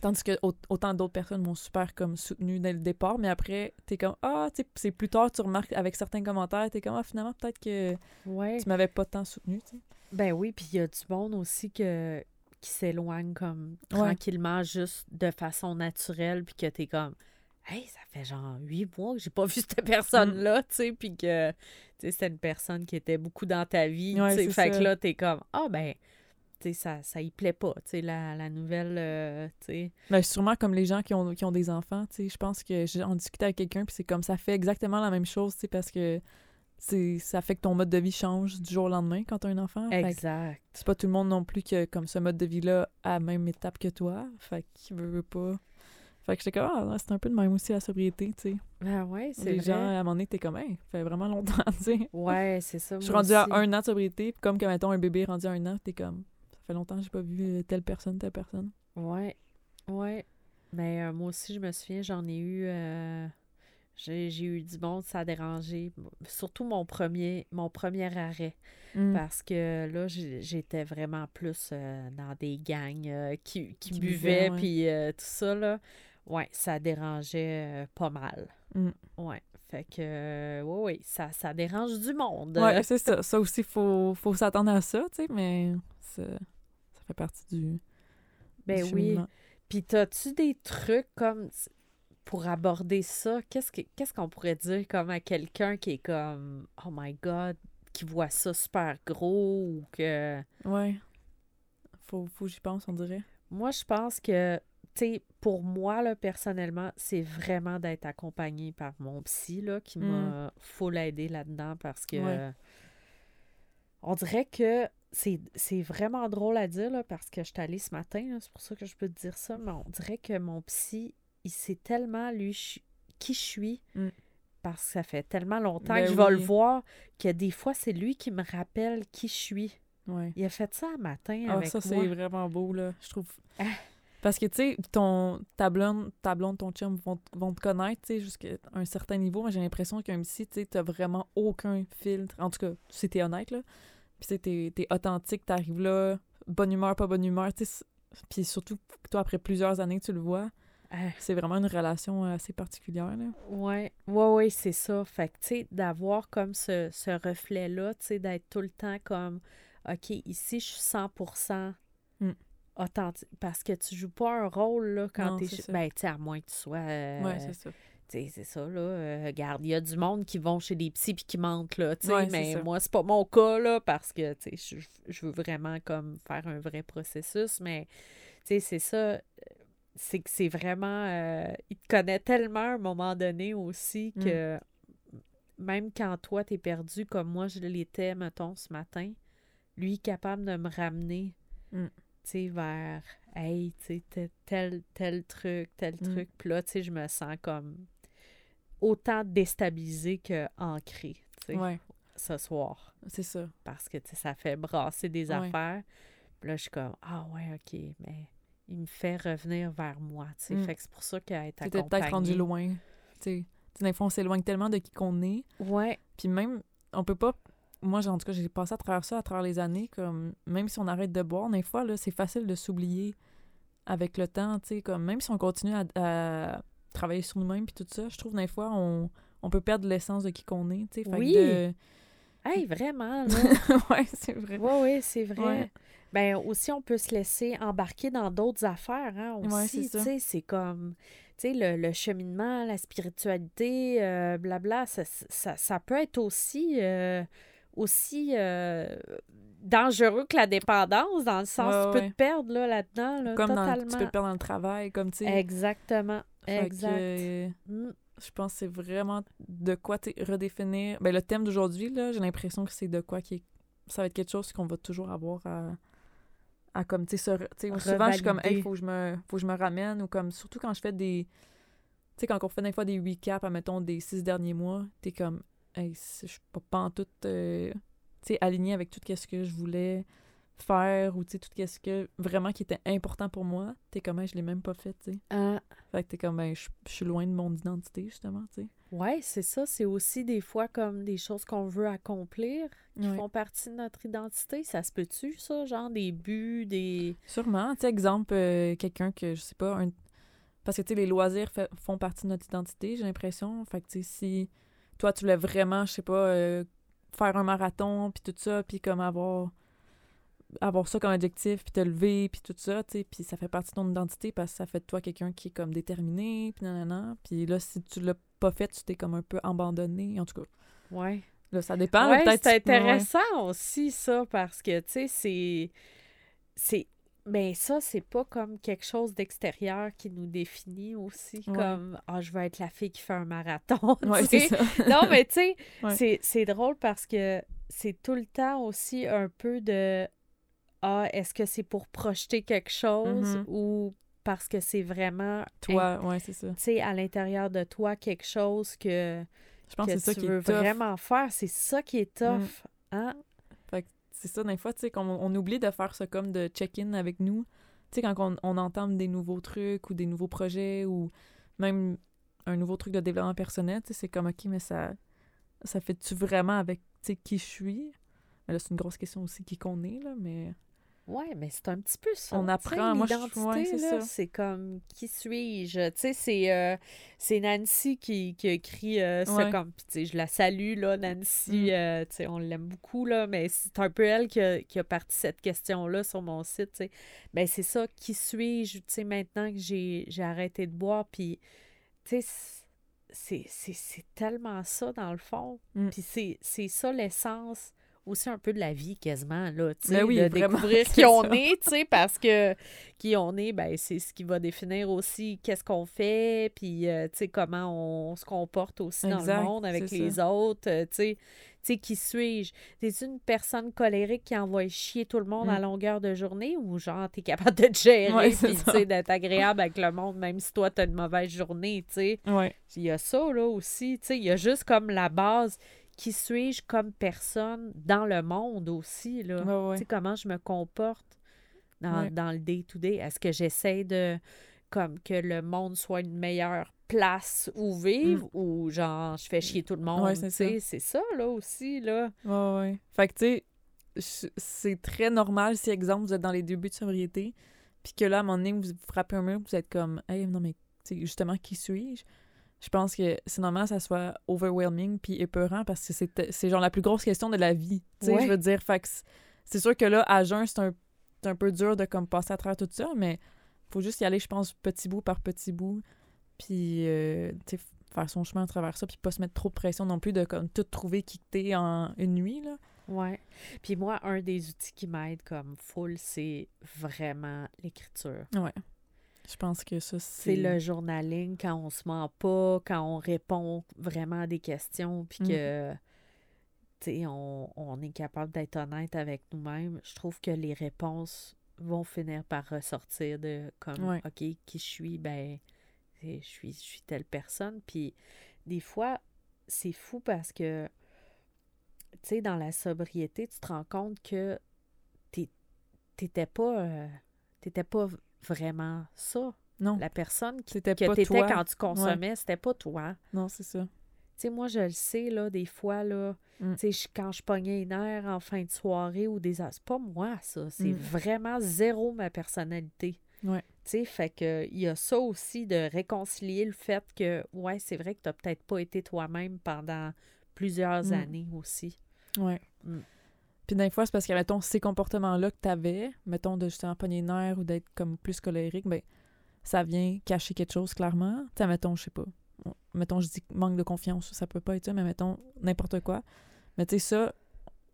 Tandis que au- autant d'autres personnes m'ont super comme soutenu dès le départ, mais après, t'es comme Ah, tu c'est plus tard, tu remarques avec certains commentaires, t'es comme Ah, finalement, peut-être que Ouais. tu m'avais pas tant soutenu. Ben oui, puis il y a du monde aussi que, qui s'éloigne comme Ouais. tranquillement, juste de façon naturelle, puis que t'es comme, hey, ça fait genre huit mois que j'ai pas vu cette personne-là, Mm. tu sais, puis que, c'était une personne qui était beaucoup dans ta vie, Ouais, tu sais, c'est fait ça. que là, t'es comme, ah ben, tu sais, ça, ça y plaît pas, tu sais, la, la nouvelle, euh, tu sais, Ben, sûrement comme les gens qui ont, qui ont des enfants, tu sais. Je pense que j'en discutais avec quelqu'un, puis c'est comme ça fait exactement la même chose, tu sais, parce que c'est ça fait que ton mode de vie change du jour au lendemain quand t'as un enfant. Exact. c'est pas tout le monde non plus qui a comme ce mode de vie-là à la même étape que toi. Fait qu'il veut, veut pas. Fait que j'étais comme, ah, c'est un peu de même aussi la sobriété, tu sais. Ben ouais, c'est Les vrai. gens, à un moment donné, t'es comme, hey, ça fait vraiment longtemps, tu sais. Ouais, c'est ça. Je suis rendue à un an de sobriété, puis comme que, mettons, un bébé est rendu à un an, t'es comme, ça fait longtemps que j'ai pas vu euh, telle personne, telle personne. Ouais, ouais. Mais euh, moi aussi, je me souviens, j'en ai eu. euh, j'ai j'ai eu du monde, ça a dérangé. Surtout mon premier, mon premier arrêt. Mm. Parce que là, j'étais vraiment plus euh, dans des gangs qui, qui, Qui buvaient, puis tout ça, là. Ouais, ça dérangeait euh, pas mal. Mm. Ouais. Fait que, euh, ouais, ouais, ça, ça dérange du monde. Ouais, c'est ça. Ça aussi, faut, faut s'attendre à ça, tu sais, mais ça, ça fait partie du. ben du oui. Puis, t'as-tu des trucs comme pour aborder ça? Qu'est-ce que- qu'est-ce qu'on pourrait dire comme à quelqu'un qui est comme Oh my God, qui voit ça super gros ou que. Ouais. Faut, faut que j'y pense, on dirait. Moi, je pense que, sais, pour moi, là, personnellement, c'est vraiment d'être accompagné par mon psy, là, qui m'a full aidé là-dedans parce que. Mm. On dirait que c'est vraiment drôle à dire, là, parce que je suis allée ce matin, c'est pour ça que je peux te dire ça, mais on dirait que mon psy, il sait tellement, lui, je- qui je suis, Mm. parce que ça fait tellement longtemps Ben que je vais le voir, que des fois, c'est lui qui me rappelle qui je suis. Ouais. Il a fait ça un matin Ah, avec ça, c'est vraiment beau, là, je trouve. Parce que, tu sais, ton, ta blonde, ta blonde, ton chum vont, vont te connaître, tu sais, jusqu'à un certain niveau. Moi, j'ai l'impression qu'un psy, tu sais, t'as vraiment aucun filtre. En tout cas, si t'es honnête, là. Puis, tu sais, t'es, t'es authentique, t'arrives là, bonne humeur, pas bonne humeur, tu sais. Puis surtout, toi, après plusieurs années, tu le vois. Ah. C'est vraiment une relation assez particulière, là. Ouais, ouais, ouais, c'est ça. Fait que, tu sais, d'avoir comme ce, ce reflet-là, tu sais, d'être tout le temps comme, OK, ici, je suis 100% Mm. Authentique. Parce que tu joues pas un rôle, là, quand chez- ça. Ben, tu sais, à moins que tu sois... euh, ouais, c'est ça. tu sais, c'est ça, là. euh, regarde, il y a du monde qui vont chez des psys puis qui mentent, là, tu Ouais, mais ça. moi, c'est pas mon cas, là, parce que, tu je, je veux vraiment, comme, faire un vrai processus, mais, tu sais, c'est ça, c'est que c'est vraiment... euh, il te connaît tellement à un moment donné aussi Mm. que même quand toi, t'es perdu, comme moi, je l'étais, mettons, ce matin, lui, est capable de me ramener, Mm. Sais, vers, hey, tu sais, tel- tel, truc, tel Mm. truc. Puis là, tu sais, je me sens comme autant déstabilisée que ancrée, tu sais, Ouais, ce soir. c'est ça. Parce que, tu sais, ça fait brasser des Ouais. affaires. Puis là, je suis comme, ah ouais, OK, mais il me fait revenir vers moi, tu sais. Mm. Fait que c'est pour ça qu'elle est T'étais peut-être rendu accompagnée. loin. Tu sais, Tu sais, des fois, on s'éloigne tellement de qui qu'on est. Ouais, Puis même, on peut pas. Moi, en tout cas, j'ai passé à travers ça à travers les années. Comme, même si on arrête de boire, des fois, là, c'est facile de s'oublier avec le temps. tu sais, Comme, même si on continue à, à travailler sur nous-mêmes, puis tout ça, je trouve des fois, on, on peut perdre l'essence de qui qu'on est, tu sais. Fait que Oui. de- Hey, vraiment, là. ouais, c'est vrai. Oui, oui, c'est vrai. Ouais. Ben aussi, on peut se laisser embarquer dans d'autres affaires, hein, Ouais, aussi. tu sais, c'est comme, tu sais, le, le cheminement, la spiritualité, euh, blabla, ça, ça, ça peut être aussi, euh, aussi euh, dangereux que la dépendance, dans le sens, Ouais, tu peux ouais. te perdre, là, là-dedans, là, Comme dans, totalement. tu peux te perdre dans le travail, comme, tu sais. Exactement, que, euh, Mm. je pense que c'est vraiment de quoi redéfinir. Ben, le thème d'aujourd'hui, là, j'ai l'impression que c'est de quoi qui est- ça va être quelque chose qu'on va toujours avoir à, à comme, tu sais, souvent, je suis comme, hey, faut que je me, faut que je me ramène, ou comme, surtout quand je fais des, tu sais, quand on fait des fois des recaps, admettons, des six derniers mois, t'es comme, hey, je suis pas, pas en tout, euh, tu sais, alignée avec tout ce que je voulais faire, ou tu sais, tout ce que, vraiment, qui était important pour moi, t'es comme, hey, je l'ai même pas fait, tu sais. Ah, Fait que t'es comme, ben, je je suis loin de mon identité, justement, tu sais. ouais, c'est ça. C'est aussi des fois comme des choses qu'on veut accomplir qui Ouais. font partie de notre identité. Ça se peut-tu, ça? Genre des buts, des... Sûrement. Tu sais, exemple, euh, quelqu'un que, je sais pas, un... parce que, tu sais, les loisirs fait- font partie de notre identité, j'ai l'impression. Fait que, tu sais, si toi, tu voulais vraiment, je sais pas, euh, faire un marathon, puis tout ça, puis comme avoir avoir ça comme objectif, puis te lever, puis tout ça, tu sais, puis ça fait partie de ton identité parce que ça fait de toi quelqu'un qui est comme déterminé, puis nanana. Puis là, si tu l'as pas fait, tu t'es comme un peu abandonné. En tout cas, Ouais. là, ça dépend. Ouais, peut-être c'est ouais. intéressant aussi, ça, parce que, tu sais, c'est... C'est... Ben ça, c'est pas comme quelque chose d'extérieur qui nous définit aussi, Ouais. comme « Ah, je veux être la fille qui fait un marathon Ouais, c'est ça. Non, mais tu sais, Ouais. c'est- drôle parce que c'est tout le temps aussi un peu de Ah, est-ce que c'est pour projeter quelque chose Mhm. ou parce que c'est vraiment, Toi, ouais, c'est ça. tu sais, à l'intérieur de toi, quelque chose que, Je pense que que c'est ça tu qui veux est tough. vraiment faire. C'est ça qui est tough. Mm. Hein? C'est ça, des fois, tu sais, qu'on on oublie de faire ça comme de check-in avec nous. Tu sais, quand on, on entame des nouveaux trucs ou des nouveaux projets ou même un nouveau truc de développement personnel, tu sais, c'est comme, OK, mais ça, ça fait-tu vraiment avec, tu sais, qui je suis? Mais là, c'est une grosse question aussi, qui qu'on est, là, mais... Ouais, mais c'est un petit peu ça. On apprend, moi, je- L'identité, ouais, c'est là, ça. c'est comme qui suis-je? Tu sais, c'est euh, c'est Nancy qui, qui a écrit euh, ça Ouais. comme. Tu sais, je la salue, là, Nancy. Mm. euh, tu sais, on l'aime beaucoup, là, mais c'est un peu elle qui a, qui a parti cette question-là sur mon site. Tu sais. Ben, c'est ça, qui suis-je? Tu sais, maintenant que j'ai j'ai arrêté de boire, puis, tu sais, c'est- c'est c'est tellement ça, dans le fond. Mm. Puis, c'est c'est ça l'essence aussi un peu de la vie quasiment là tu sais Ben oui, de vraiment, découvrir qui on ça. est tu sais parce que qui on est ben c'est ce qui va définir aussi qu'est-ce qu'on fait puis euh, tu sais comment on, se comporte aussi dans le monde avec les ça. autres euh, tu sais tu sais qui suis-je? T'es une personne colérique qui envoie chier tout le monde Mm. à longueur de journée ou genre t'es capable de te gérer Ouais, puis tu sais d'être agréable avec le monde même si toi t'as une mauvaise journée tu sais? Ouais. il y a ça, là, aussi. Tu sais, il y a juste comme la base. Qui suis-je comme personne dans le monde aussi, là? Ouais, Tu sais, comment je me comporte dans, Ouais. dans le day-to-day? Est-ce que j'essaie de... comme que le monde soit une meilleure place où vivre ou genre je fais chier tout le monde? C'est tu sais? ça. C'est ça, là, aussi, là. Ouais, ouais. Fait que, tu sais, c'est très normal si, exemple, vous êtes dans les débuts de sobriété, puis que là, à un moment donné, vous vous frappez un mur, vous êtes comme, hey, non, mais, tu sais, justement, qui suis-je? Je pense que c'est normal que ça soit overwhelming puis épeurant parce que c'est c'est genre la plus grosse question de la vie. Tu sais, Ouais. je veux dire, c'est- sûr que là, à jeun, c'est un, c'est un peu dur de comme passer à travers tout ça, mais faut juste y aller, je pense, petit bout par petit bout, puis, euh, tu sais, faire son chemin à travers ça, puis pas se mettre trop de pression non plus de comme tout trouver qui que t'es en une nuit, là. Ouais. Puis moi, un des outils qui m'aide comme full, c'est vraiment l'écriture. Ouais. Je pense que ça, C'est c'est... le journaling quand on se ment pas, quand on répond vraiment à des questions, puis Mm. que, tu sais, on, on est capable d'être honnête avec nous-mêmes. Je trouve que les réponses vont finir par ressortir de comme, Ouais. OK, qui je suis, ben, je suis, je suis telle personne. Puis des fois, c'est fou parce que, tu sais, dans la sobriété, tu te rends compte que t'es- t'étais pas, euh, t'étais pas vraiment ça. Non, La personne qui, c'était que t'étais quand tu consommais, c'était pas toi. Non, c'est ça. Tu sais, moi, je le sais, là, des fois, là, Mm. tu sais, quand je pognais une nerf en fin de soirée ou des... C'est pas moi, ça. C'est Mm. vraiment zéro ma personnalité. Ouais. Tu sais, fait que il y a ça aussi de réconcilier le fait que, ouais, c'est vrai que tu n'as peut-être pas été toi-même pendant plusieurs Mm. années aussi. Ouais. Puis des fois, c'est parce que, mettons, ces comportements-là que t'avais, mettons, de justement pogner les nerfs ou d'être comme plus colérique, ben, ça vient cacher quelque chose, clairement. Tu mettons, je sais pas. on- Mettons, je dis manque de confiance, ça peut pas être ça, mais mettons, n'importe quoi. Mais tu sais, ça,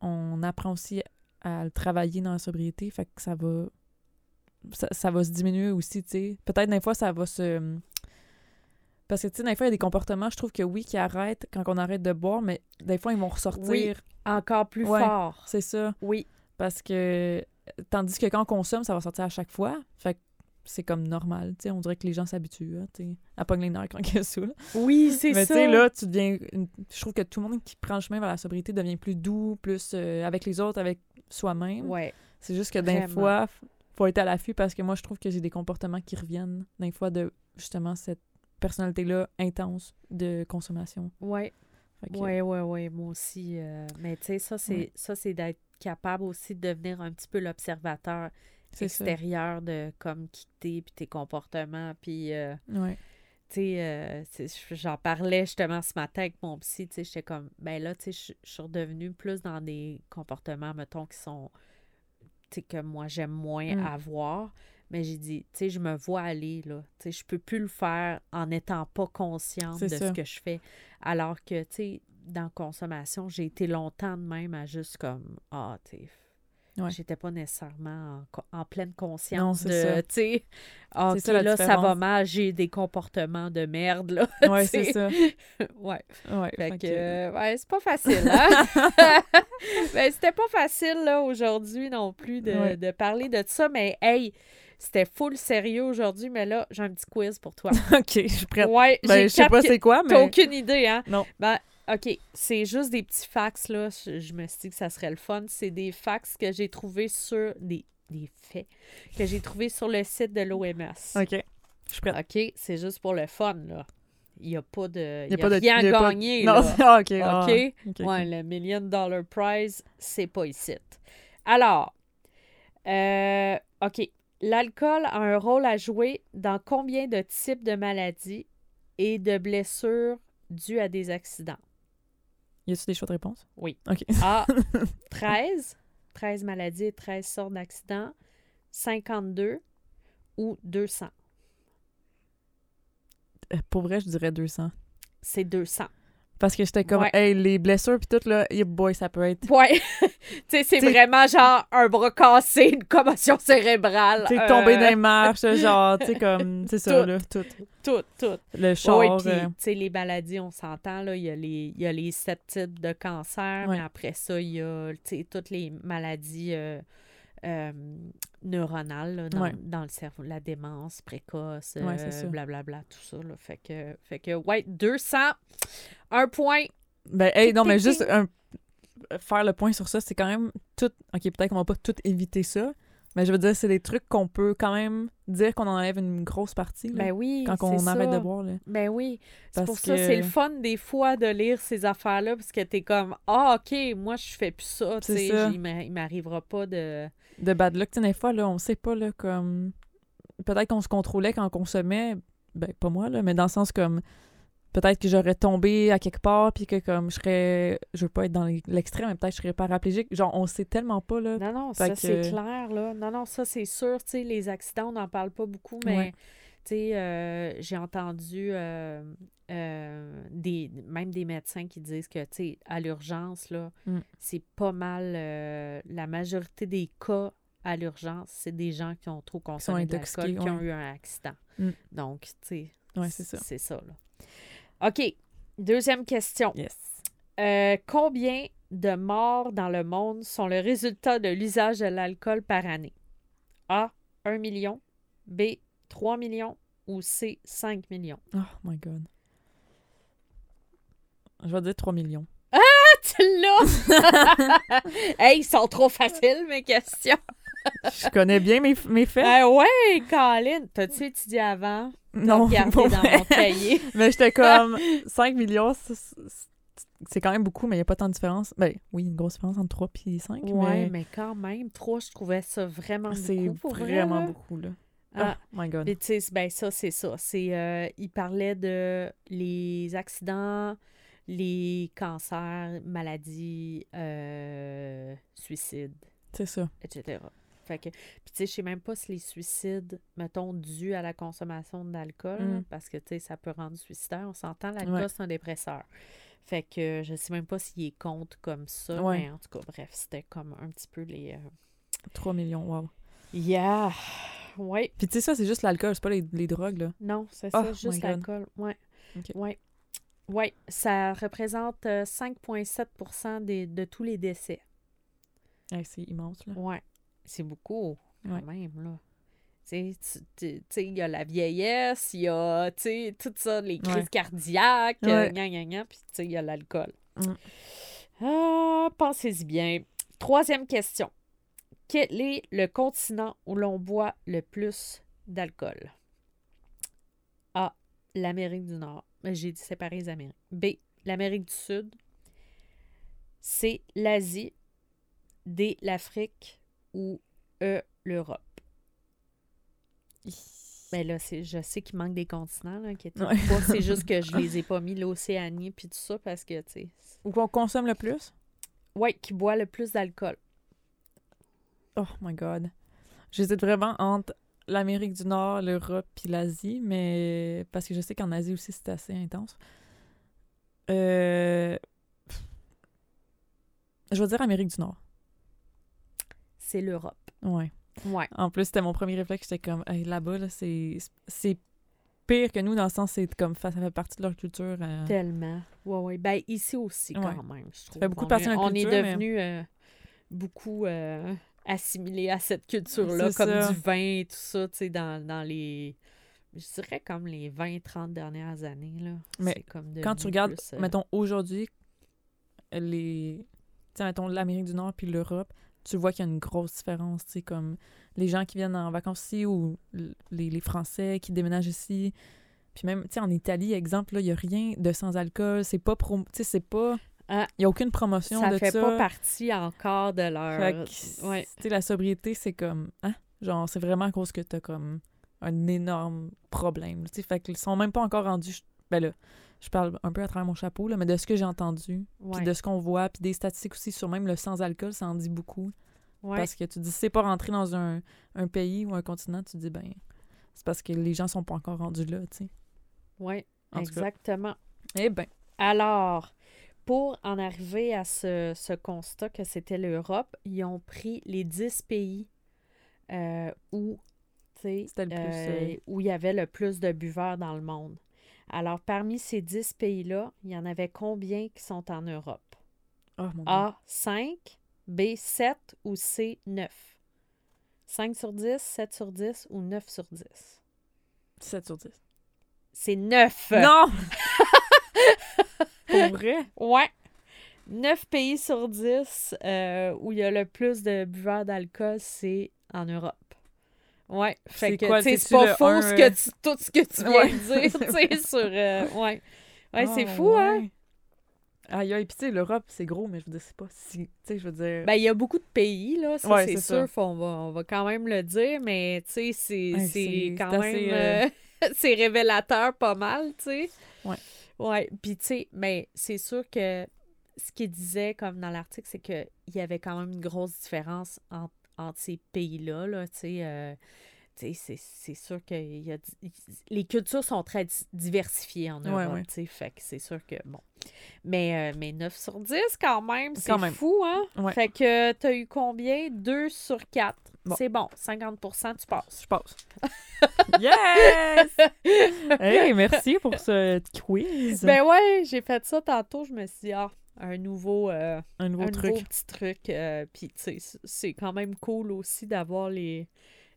on apprend aussi à le travailler dans la sobriété, fait que ça va... Ça, ça va se diminuer aussi, tu sais. Peut-être, des fois, ça va se... Parce que, tu sais, des fois, il y a des comportements, je trouve que oui, qui arrêtent quand on arrête de boire, mais des fois, ils vont ressortir. Oui. Encore plus Ouais. fort. C'est ça. Oui. Parce que tandis que quand on consomme, ça va sortir à chaque fois. Fait que c'est comme normal. tu sais on dirait que les gens s'habituent hein, à pogner les nerfs quand ils sont saouls. Oui, c'est Mais tu ça. sais, là, tu deviens. une- Je trouve que tout le monde qui prend le chemin vers la sobriété devient plus doux, plus euh, avec les autres, avec soi-même. Ouais. C'est juste que des Vraiment. fois, faut être à l'affût parce que moi, je trouve que j'ai des comportements qui reviennent, des fois, de justement cette personnalité-là intense de consommation. Que- Oui, oui, oui, moi aussi. euh, mais tu sais, ça, c'est Ouais. d'être capable aussi de devenir un petit peu l'observateur ça. extérieur de comme qui t'es, puis tes comportements, puis euh, Ouais. tu sais, euh, j'en parlais justement ce matin avec mon psy, tu sais, j'étais comme, ben là, tu sais, je je suis redevenue plus dans des comportements, mettons, qui sont, tu sais, que moi, j'aime moins Mm. avoir, mais j'ai dit, tu sais, je me vois aller, là, tu sais, je peux plus le faire en n'étant pas consciente de ce que je fais, alors que, tu sais, dans consommation, j'ai été longtemps de même à juste comme, ah, tu sais, Ouais. J'étais pas nécessairement en, pleine conscience de, ça. tu sais, ah, ça, la là, ça va mal, j'ai des comportements de merde, là. Tu c'est ça. ouais. Ouais. Fait fait que, que- euh, ouais, c'est pas facile, hein? ben, c'était pas facile, là, aujourd'hui non plus, de, Ouais. de parler de ça, mais hey, c'était full sérieux aujourd'hui, mais là, j'ai un petit quiz pour toi. OK, je suis prête. Ouais, Ben, je sais pas c'est quoi, T'as mais... aucune idée, hein? Non. Ben, OK, c'est juste des petits fax, là. Je, je me suis dit que ça serait le fun. C'est des fax que j'ai trouvés sur... Des, des faits que j'ai trouvés sur le site de l'OMS. OK, je suis prête. OK, c'est juste pour le fun, là. Il n'y a pas de... Il Y a n'y a, pas de- rien y a pas- gagné, Non, là. ah, OK. ah, OK? OK, Ouais, le Million Dollar Prize, c'est pas ici. Alors, euh, OK. L'alcool a un rôle à jouer dans combien de types de maladies et de blessures dues à des accidents? Y a-tu des choix de réponse? Oui. OK. A. 13. 13 maladies et 13 sortes d'accidents. 52 ou 200. Euh, Pour vrai, je dirais 200. C'est 200. Parce que j'étais comme, Ouais. hey, les blessures puis tout, là, yeah, boy, ça peut être... Ouais. tu sais, c'est vraiment genre un bras cassé, une commotion cérébrale. Tu sais, euh, tomber dans les marches, genre, tu sais, comme, c'est ça, Tout. là, tout. Tout, tout. Le char, Oui, puis, euh, tu sais, les maladies, on s'entend, là, il y, a les, il y a les sept types de cancer, Ouais. mais après ça, il y a, tu sais, toutes les maladies euh, euh, neuronales, là, dans, Ouais. dans le cerveau, la démence précoce, Ouais, euh, ça. blablabla, tout ça, là. Fait que, fait que, ouais, 200, un point. Ben, hey, non, mais juste un- faire le point sur ça, c'est quand même tout... OK, peut-être qu'on va pas tout éviter ça, mais je veux dire, c'est des trucs qu'on peut quand même dire qu'on enlève une grosse partie, là, Ben oui, quand on arrête ça. de boire, là. Ben oui, c'est pour ça, que- c'est le fun des fois de lire ces affaires-là, parce que t'es comme, ah, OK, moi, je fais plus ça, tu sais, ça. il m'arrivera pas de... de bad luck. Tu sais, des fois, là, on sait pas, là, comme... Peut-être qu'on se contrôlait quand on consommait, ben, pas moi, là, mais dans le sens comme... Peut-être que j'aurais tombé à quelque part, puis que, comme, je serais... Je veux pas être dans l'extrême, mais peut-être que je serais paraplégique. Genre, on sait tellement pas, là. Non, non, Fait ça, c'est clair, là. Non, non, ça, c'est sûr. Tu sais, les accidents, on n'en parle pas beaucoup, mais, Ouais. Tu sais, euh, j'ai entendu euh, euh, des, même des médecins qui disent que, tu sais, à l'urgence, là, Mm. c'est pas mal... la majorité des cas à l'urgence, c'est des gens qui ont trop consommé intoxiqués, qui ont eu un accident. Mm. Donc, tu sais, Ouais, c'est ça. c'est ça, là. OK. Deuxième question. Yes. Combien de morts dans le monde sont le résultat de l'usage de l'alcool par année? A. 1 million. B. 3 millions. Ou C. 5 millions. Oh my God. Je vais dire 3 millions. Tu l'as! hey, ils sont trop faciles, mes questions. Je connais bien mes, mes faits. Ah ouais, Colin! T'as-tu étudié avant? Non, regardé dans vrai. mon cahier. Mais j'étais comme 5 millions, c'est- c'est c'est quand même beaucoup, mais il n'y a pas tant de différence. Ben oui, une grosse différence entre 3 et 5. Ouais, mais mais quand même, 3, je trouvais ça vraiment c'est beaucoup vrai, vraiment là. beaucoup. Là. Ah, Oh my god. Puis, tu sais, ben ça, c'est ça. C'est, euh, il parlait de les accidents, les cancers, maladies, euh, suicides, C'est ça. etc. Fait que, puis tu sais, je sais même pas si les suicides, mettons, dus à la consommation d'alcool, Mm. parce que, tu sais, ça peut rendre suicidaire. On s'entend, l'alcool, Ouais. c'est un dépresseur. Fait que je sais même pas s'il est compte comme ça, Ouais. mais en tout cas, bref, c'était comme un petit peu les... euh, 3 millions, wow. Yeah! Ouais. Puis tu sais, ça, c'est juste l'alcool, c'est pas les, les drogues, là. Non, c'est Oh ça, my juste l'alcool. Ouais. Ok. Ouais. Ouais, ça représente euh, 5,7 des, de tous les décès. Hey, c'est immense, là. Ouais. C'est beaucoup, quand Ouais. même, là. Tu sais, il y a la vieillesse, il y a, tu sais, tout ça, les crises Ouais. cardiaques, euh, Ouais. gna, puis tu sais, il y a l'alcool. Mm. Ah, pensez-y bien. Troisième question. Quel est le continent où l'on boit le plus d'alcool? A. L'Amérique du Nord. Mais J'ai dit séparer les Amériques. B. L'Amérique du Sud. C. L'Asie. D. L'Afrique. Ou E. L'Europe. Ben là, je sais qu'il manque des continents, là, Ouais. C'est juste que je les ai pas mis, l'Océanie puis tout ça, parce que, tu sais... Ou qu'on consomme le plus? Ouais, qui boit le plus d'alcool. Oh my god. J'hésite vraiment entre l'Amérique du Nord, l'Europe puis l'Asie, mais parce que je sais qu'en Asie aussi c'est assez intense. Euh... Je vais dire Amérique du Nord. C'est l'Europe. Ouais. Ouais. En plus, c'était mon premier réflexe, j'étais comme Hey, là-bas là, c'est c'est pire que nous dans le sens c'est comme ça fait partie de leur culture. euh, Tellement. Ouais, ouais. Ben, ici aussi, quand Ouais. même, je trouve. fait beaucoup on partie est, de on est culture, mais- devenu euh, beaucoup euh, assimilé à cette culture-là, comme ça. du vin et tout ça, tu sais, dans, dans les... Je dirais comme les 20-30 dernières années, là. Mais comme quand tu regardes, plus, euh, mettons, aujourd'hui, les. Tu sais, mettons, l'Amérique du Nord puis l'Europe, tu vois qu'il y a une grosse différence. Tu sais, comme les gens qui viennent en vacances ici ou les, les Français qui déménagent ici. Puis même, tu sais, en Italie, exemple, là, il n'y a rien de sans-alcool. C'est pas. pro- Tu sais, c'est pas. Ah. Il n'y a aucune promotion ça de fait ça. pas partie encore de leur... Fait que, Ouais. tu sais, la sobriété, c'est comme. Hein? Genre, c'est vraiment à cause que t'as comme un énorme problème. Tu sais, fait qu'ils sont même pas encore rendus. Ben là, je parle un peu à travers mon chapeau, là, mais de ce que j'ai entendu, puis de ce qu'on voit, puis des statistiques aussi sur même le sans-alcool, ça en dit beaucoup. Ouais. Parce que tu dis, si c'est pas rentré dans un, un pays ou un continent, tu dis, ben, c'est parce que les gens sont pas encore rendus là, tu sais. Cas. exactement. Eh ben, Alors, pour en arriver à ce, ce constat que c'était l'Europe, ils ont pris les 10 pays euh, où, plus, euh, où il y avait le plus de buveurs dans le monde. Alors, parmi ces 10 pays-là, il y en avait combien qui sont en Europe? oh mon. A, 5, B, 7 ou C, 9? 5 sur 10, 7 sur 10 ou 9 sur 10? 7 sur 10. C'est 9! Non! Pour vrai? Ouais. 9 pays sur 10 euh, où il y a le plus de buveurs d'alcool, c'est en Europe. Ouais. Fait C'est que, c'est pas faux un, ce euh, que tu- tout ce que tu viens Ouais. de dire, tu sais, sur... euh, ouais. Ouais, c'est Ah, fou, hein? ouais. Aïe, aïe. Puis, tu sais, l'Europe, c'est gros, mais je veux dire, c'est pas si. Tu sais, je veux dire. Ben, il y a beaucoup de pays, là, ça, Ouais, c'est sûr, ça. faut- on, va, on va quand même le dire, mais, tu sais, c'est quand même... assez, euh, c'est révélateur pas mal, tu sais. Ouais. Ouais, puis tu sais, mais c'est sûr que ce qu'il disait, comme dans l'article, c'est qu'il y avait quand même une grosse différence entre, ces pays-là, là, tu sais. euh, c'est- c'est sûr que y a, les cultures sont très di- diversifiées en Europe, ouais. fait que c'est sûr que, bon. Mais, euh, mais 9 sur 10, quand même, c'est fou, hein? Ouais. Fait que t'as eu combien? 2 sur 4. Bon. C'est bon, 50% tu passes. Je passe. yes! Hey, merci pour ce quiz. Ben ouais, j'ai fait ça tantôt, je me suis dit, ah, un nouveau, euh, un nouveau un truc. nouveau petit truc. euh, Puis, c'est quand même cool aussi d'avoir les,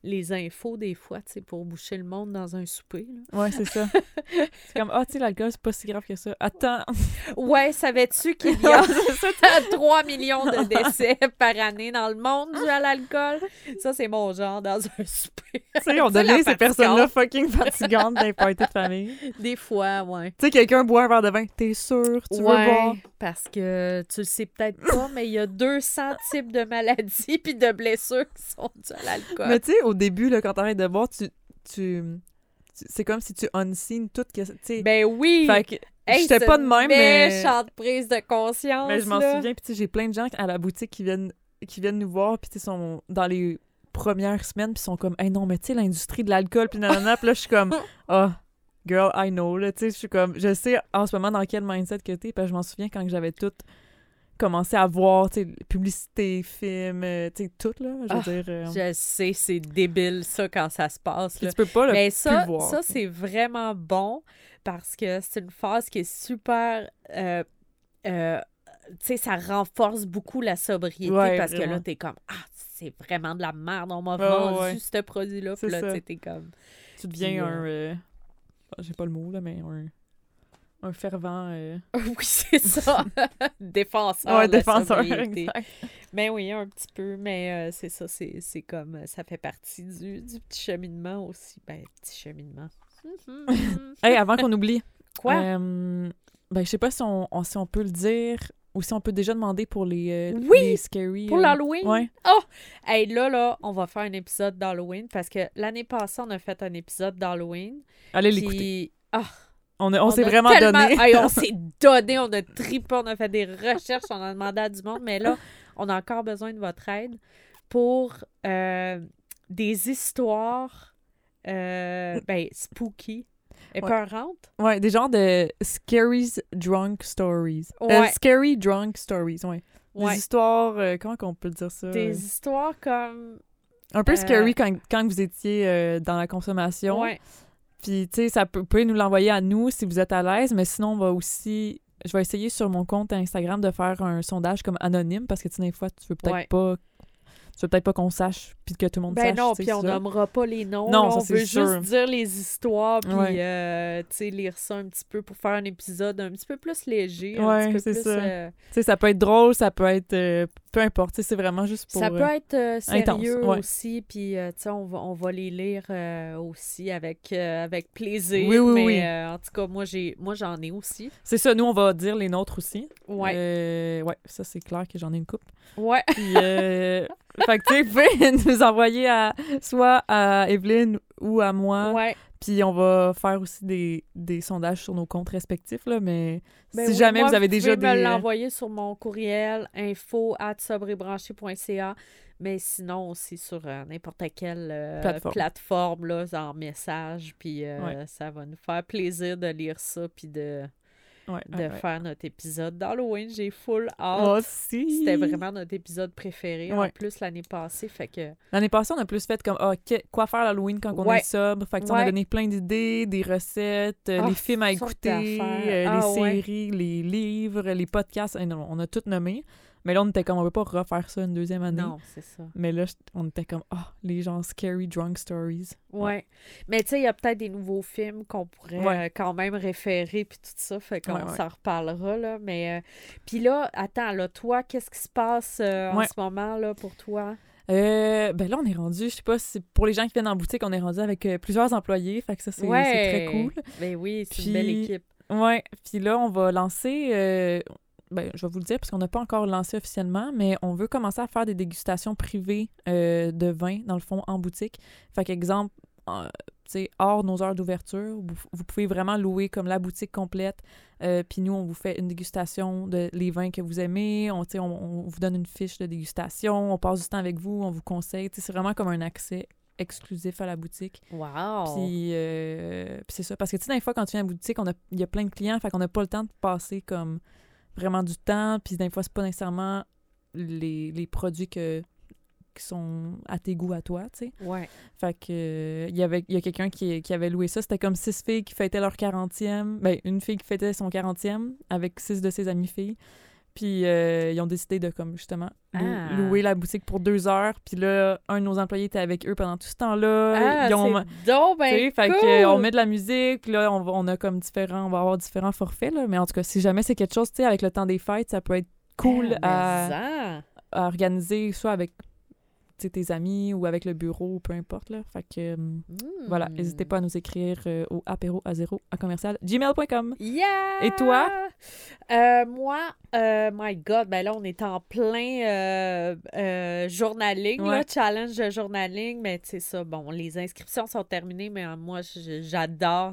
les infos des fois, tu sais, pour boucher le monde dans un souper. là. Ouais, c'est ça. C'est comme, ah, tu sais, l'alcool, c'est pas si grave que ça. Attends. Ouais, savais-tu qu'il y a 3 millions de décès par année dans le monde dû à l'alcool? Ça, c'est mon genre dans un souper. Tu sais, on devient ces personnes-là fucking fatigantes parties de famille. Des fois, ouais. Tu sais, quelqu'un boit un verre de vin, t'es sûr, tu veux ouais, boire. parce que tu le sais peut-être pas, mais il y a 200 types de maladies puis de blessures qui sont dues à l'alcool. Mais tu sais, au début, là, quand t'arrêtes de boire, tu tu... tu- C'est comme si tu unseen tout que... Ben oui! fait que Hey, j'étais pas de même, mais... méchante prise de conscience. Mais je m'en là. souviens, puis tu sais, j'ai plein de gens à la boutique qui viennent, qui viennent nous voir, puis sont dans les premières semaines, puis sont comme, hey non, mais tu sais, l'industrie de l'alcool, puis nanana, puis là, je suis comme, ah, girl, I know, là, tu sais, je suis comme, je sais en ce moment dans quel mindset que t'es, puis je m'en souviens quand j'avais tout commencé à voir, tu sais, publicité, films, euh, tu sais, tout, là, je veux Ah, dire. euh, Je sais, c'est débile ça quand ça se passe. là. tu peux pas le, Mais ça, voir. ça c'est vraiment bon parce que c'est une phase qui est super. euh, euh, tu sais, ça renforce beaucoup la sobriété Ouais, parce que là, t'es comme Ah, c'est vraiment de la merde, on m'a vendu ouais. ce produit-là. Puis là, t'es comme. tu deviens puis, un, euh, j'ai pas le mot, là, mais un, un fervent... euh, oui, c'est ça. défenseur. ouais, défenseur, exact. Mais oui, un petit peu, mais euh, c'est ça, c'est comme, ça fait partie du, du petit cheminement aussi. Ben, petit cheminement. Hey, avant qu'on oublie, Quoi? Euh, ben, je sais pas si on, on- si on peut le dire ou si on peut déjà demander pour les, Oui! les scary. Pour l'Halloween? Ouais. Hey, là, là, on va faire un épisode d'Halloween parce que l'année passée, on a fait un épisode d'Halloween. Allez puis- l'écouter. Ah, On, on, s'est vraiment donné. Hey, on s'est donné, on a trippé, on a fait des recherches, on a demandé à du monde, mais là, on a encore besoin de votre aide pour euh, des histoires euh, ben, spooky, épeurantes. ouais, des genres de scary drunk stories. Euh, scary drunk stories, ouais. Des Ouais. histoires, comment qu'on peut dire ça? Des histoires comme. Un peu scary quand, quand vous étiez dans la consommation. Ouais. Puis, tu sais, ça peut, vous pouvez nous l'envoyer à nous si vous êtes à l'aise, mais sinon, on va aussi. Je vais essayer sur mon compte Instagram de faire un sondage comme anonyme parce que, tu sais, des fois, tu veux peut-être Ouais. pas. Tu veux peut-être pas qu'on sache puis que tout le monde Ben sache. non, tu sais, puis on ça. nommera pas les noms. Non, ça, on veut sûr. juste dire les histoires, puis Ouais. euh, tu sais, lire ça un petit peu pour faire un épisode un petit peu plus léger, Ouais, c'est ça. euh, Tu sais, ça peut être drôle, ça peut être. euh, peu importe, c'est vraiment juste pour. ça peut être sérieux intense, ouais. aussi, puis tu sais, on va, on va les lire aussi avec, avec plaisir. Oui, oui, mais oui. en tout cas, moi, j'ai, moi j'en ai aussi. C'est ça, nous, on va dire les nôtres aussi. Ouais. Ouais, ça, c'est clair que j'en ai une coupe. Ouais. Puis, fait que, tu sais, vous pouvez nous envoyer à, soit à Evelyne ou à moi. ouais. Puis, on va faire aussi des, des sondages sur nos comptes respectifs, là. Mais Ben si oui, jamais moi, vous avez déjà pouvez me des. euh, l'envoyer sur mon courriel info at sobrebranché.ca mais sinon aussi sur euh, n'importe quelle euh, Plateforme. plateforme, là, en message puis euh, Ouais. ça va nous faire plaisir de lire ça puis de, ouais, de faire notre épisode d'Halloween j'ai full hâte aussi. c'était vraiment notre épisode préféré en plus l'année passée fait que L'année passée, on a plus fait comme ah, que- quoi faire l'Halloween quand on est sobre? Fait que, on a donné plein d'idées, des recettes, Ah, les films à écouter, euh, Ah, les ouais. séries, les livres, les podcasts. Non, on a tout nommé. Mais là, on était comme, on veut pas refaire ça une deuxième année. non c'est ça Mais là, on était comme, ah, les gens scary drunk stories. Ouais. Mais tu sais, il y a peut-être des nouveaux films qu'on pourrait Ouais. euh, quand même référer puis tout ça, fait qu'on Ouais, ouais. s'en reparlera, là. Mais, euh, puis là, attends, là, toi, qu'est-ce qui se passe euh, en Ouais. ce moment, là, pour toi? Euh, ben là, on est rendu, je sais pas, si pour les gens qui viennent en boutique, on est rendu avec euh, plusieurs employés. Fait que ça, c'est c'est très cool. Ben oui, c'est une belle équipe. Ouais, puis là, on va lancer. euh, ben, je vais vous le dire parce qu'on n'a pas encore lancé officiellement, mais on veut commencer à faire des dégustations privées euh, de vin, dans le fond, en boutique. Fait qu'exemple, euh, tu sais, hors nos heures d'ouverture, vous, vous pouvez vraiment louer comme la boutique complète. euh, puis nous, on vous fait une dégustation de les vins que vous aimez. On, on, on vous donne une fiche de dégustation. On passe du temps avec vous. On vous conseille. C'est vraiment comme un accès exclusif à la boutique. Wow! Puis, euh, c'est ça. Parce que, tu sais, des fois, quand tu viens à la boutique, il y a plein de clients, fait qu'on n'a pas le temps de passer comme vraiment du temps. Puis, des fois, c'est pas nécessairement les, les produits que, qui sont à tes goûts à toi, tu sais. Ouais. Fait que, euh, il y avait il y a quelqu'un qui, qui avait loué ça. C'était comme six filles qui fêtaient leur 40e. Ben, une fille qui fêtait son 40e avec six de ses amies filles. Puis, euh, ils ont décidé de, comme, justement, Ah. louer la boutique pour deux heures. Puis là, un de nos employés était avec eux pendant tout ce temps-là. Ah, Ils ont- donc ben fait cool! euh, on met de la musique, là, on, va- on a comme différents, on va avoir différents forfaits, là, mais en tout cas, si jamais c'est quelque chose, tu sais, avec le temps des fêtes, ça peut être cool Ah, à, à organiser, soit avec, tes amis ou avec le bureau, peu importe. Là. Fait que, euh, voilà, Hmm. n'hésitez pas à nous écrire euh, au apéro à zéro à commercial gmail.com. Yeah! Et toi? Euh, moi, euh, my God, ben là, on est en plein journaling, là, challenge de journaling, mais tu sais ça, bon, les inscriptions sont terminées, mais moi, j'adore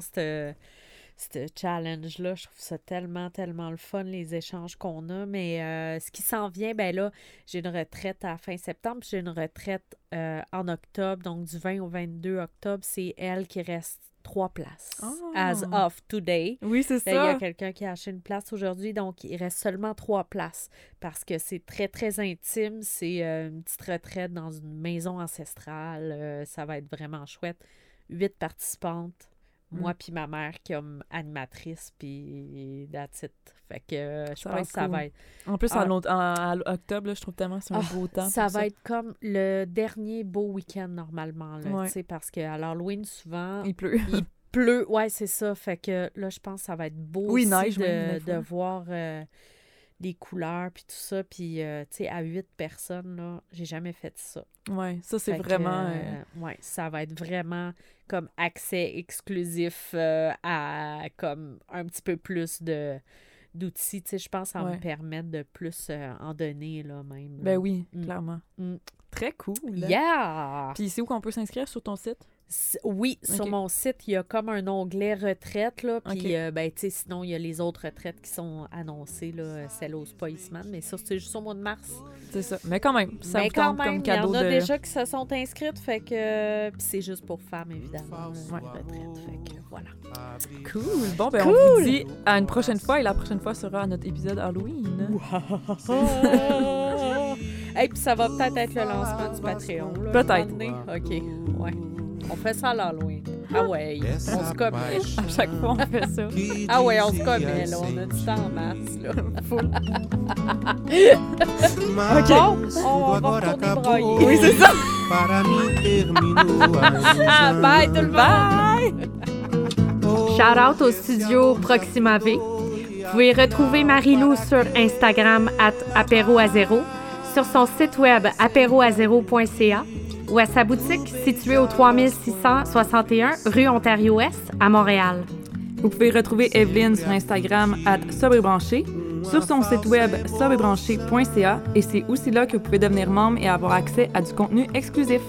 ce challenge-là. Je trouve ça tellement, tellement le fun, les échanges qu'on a, mais euh, ce qui s'en vient, ben là, j'ai une retraite à fin septembre, j'ai une retraite euh, en octobre, donc du 20 au 22 octobre, c'est elle qui reste trois places, as Ah. of today. Oui, c'est Là, il y a ça. quelqu'un qui a acheté une place aujourd'hui, donc il reste seulement trois places parce que c'est très, très intime. C'est euh, une petite retraite dans une maison ancestrale. euh, ça va être vraiment chouette. Huit participantes. Moi Mm. puis ma mère comme animatrice, puis that's it. Fait que euh, je pense que ça va être... En plus, Ah. en, l'autre- en- à octobre, là, je trouve tellement que c'est un Ah, beau temps. Ça va être comme le dernier beau week-end normalement, là, Ouais. tu sais, parce qu'à l'Halloween, souvent, Il pleut. il pleut. Ouais, c'est ça. Fait que là, je pense que ça va être beau Oui, aussi neige de voir euh, les couleurs puis tout ça. Puis, euh, tu sais, à huit personnes, là, j'ai jamais fait ça. Ouais, ça, c'est que, vraiment. euh, euh, ouais, ça va être vraiment comme accès exclusif euh, à comme un petit peu plus de d'outils. Tu sais, je pense ça va Ouais. me permettre de plus en donner, là, même. Ben oui, Mm. clairement. Mm. Très cool. Yeah! Puis c'est où qu'on peut s'inscrire sur ton site? Oui, sur mon site, il y a comme un onglet retraite, là, puis euh, ben, tu sais, sinon, il y a les autres retraites qui sont annoncées, là, celle au Spiceman, mais ça, c'est juste au mois de mars. C'est ça. Mais quand même, ça mais vous quand même, comme il y cadeau en a de... déjà qui se sont inscrites, fait que... euh, puis c'est juste pour femmes, évidemment, Ouais. retraite, fait que voilà. Cool. Bon, ben on vous dit à une prochaine fois et la prochaine fois sera à notre épisode Halloween. Et puis ça va peut-être être le lancement du Patreon, là, Peut-être. OK, ouais. On fait ça à l'Halloween. Ah ouais, on se commet. À chaque fois, on fait ça. Ah ouais, on se commet, là. On a du temps en masse, là. Ok. Bon, on va retourner broyer. Oui, c'est ça. Ah, bye tout le monde! Bye! Shout out au studio Proxima V. Vous pouvez retrouver Marie-Lou sur Instagram at apéro à zéro, sur son site web apéroazéro.ca ou à sa boutique située au 3661 rue Ontario-Ouest à Montréal. Vous pouvez retrouver Evelyne sur Instagram at sobrebranché, sur son site web sobrebranché.ca et c'est aussi là que vous pouvez devenir membre et avoir accès à du contenu exclusif.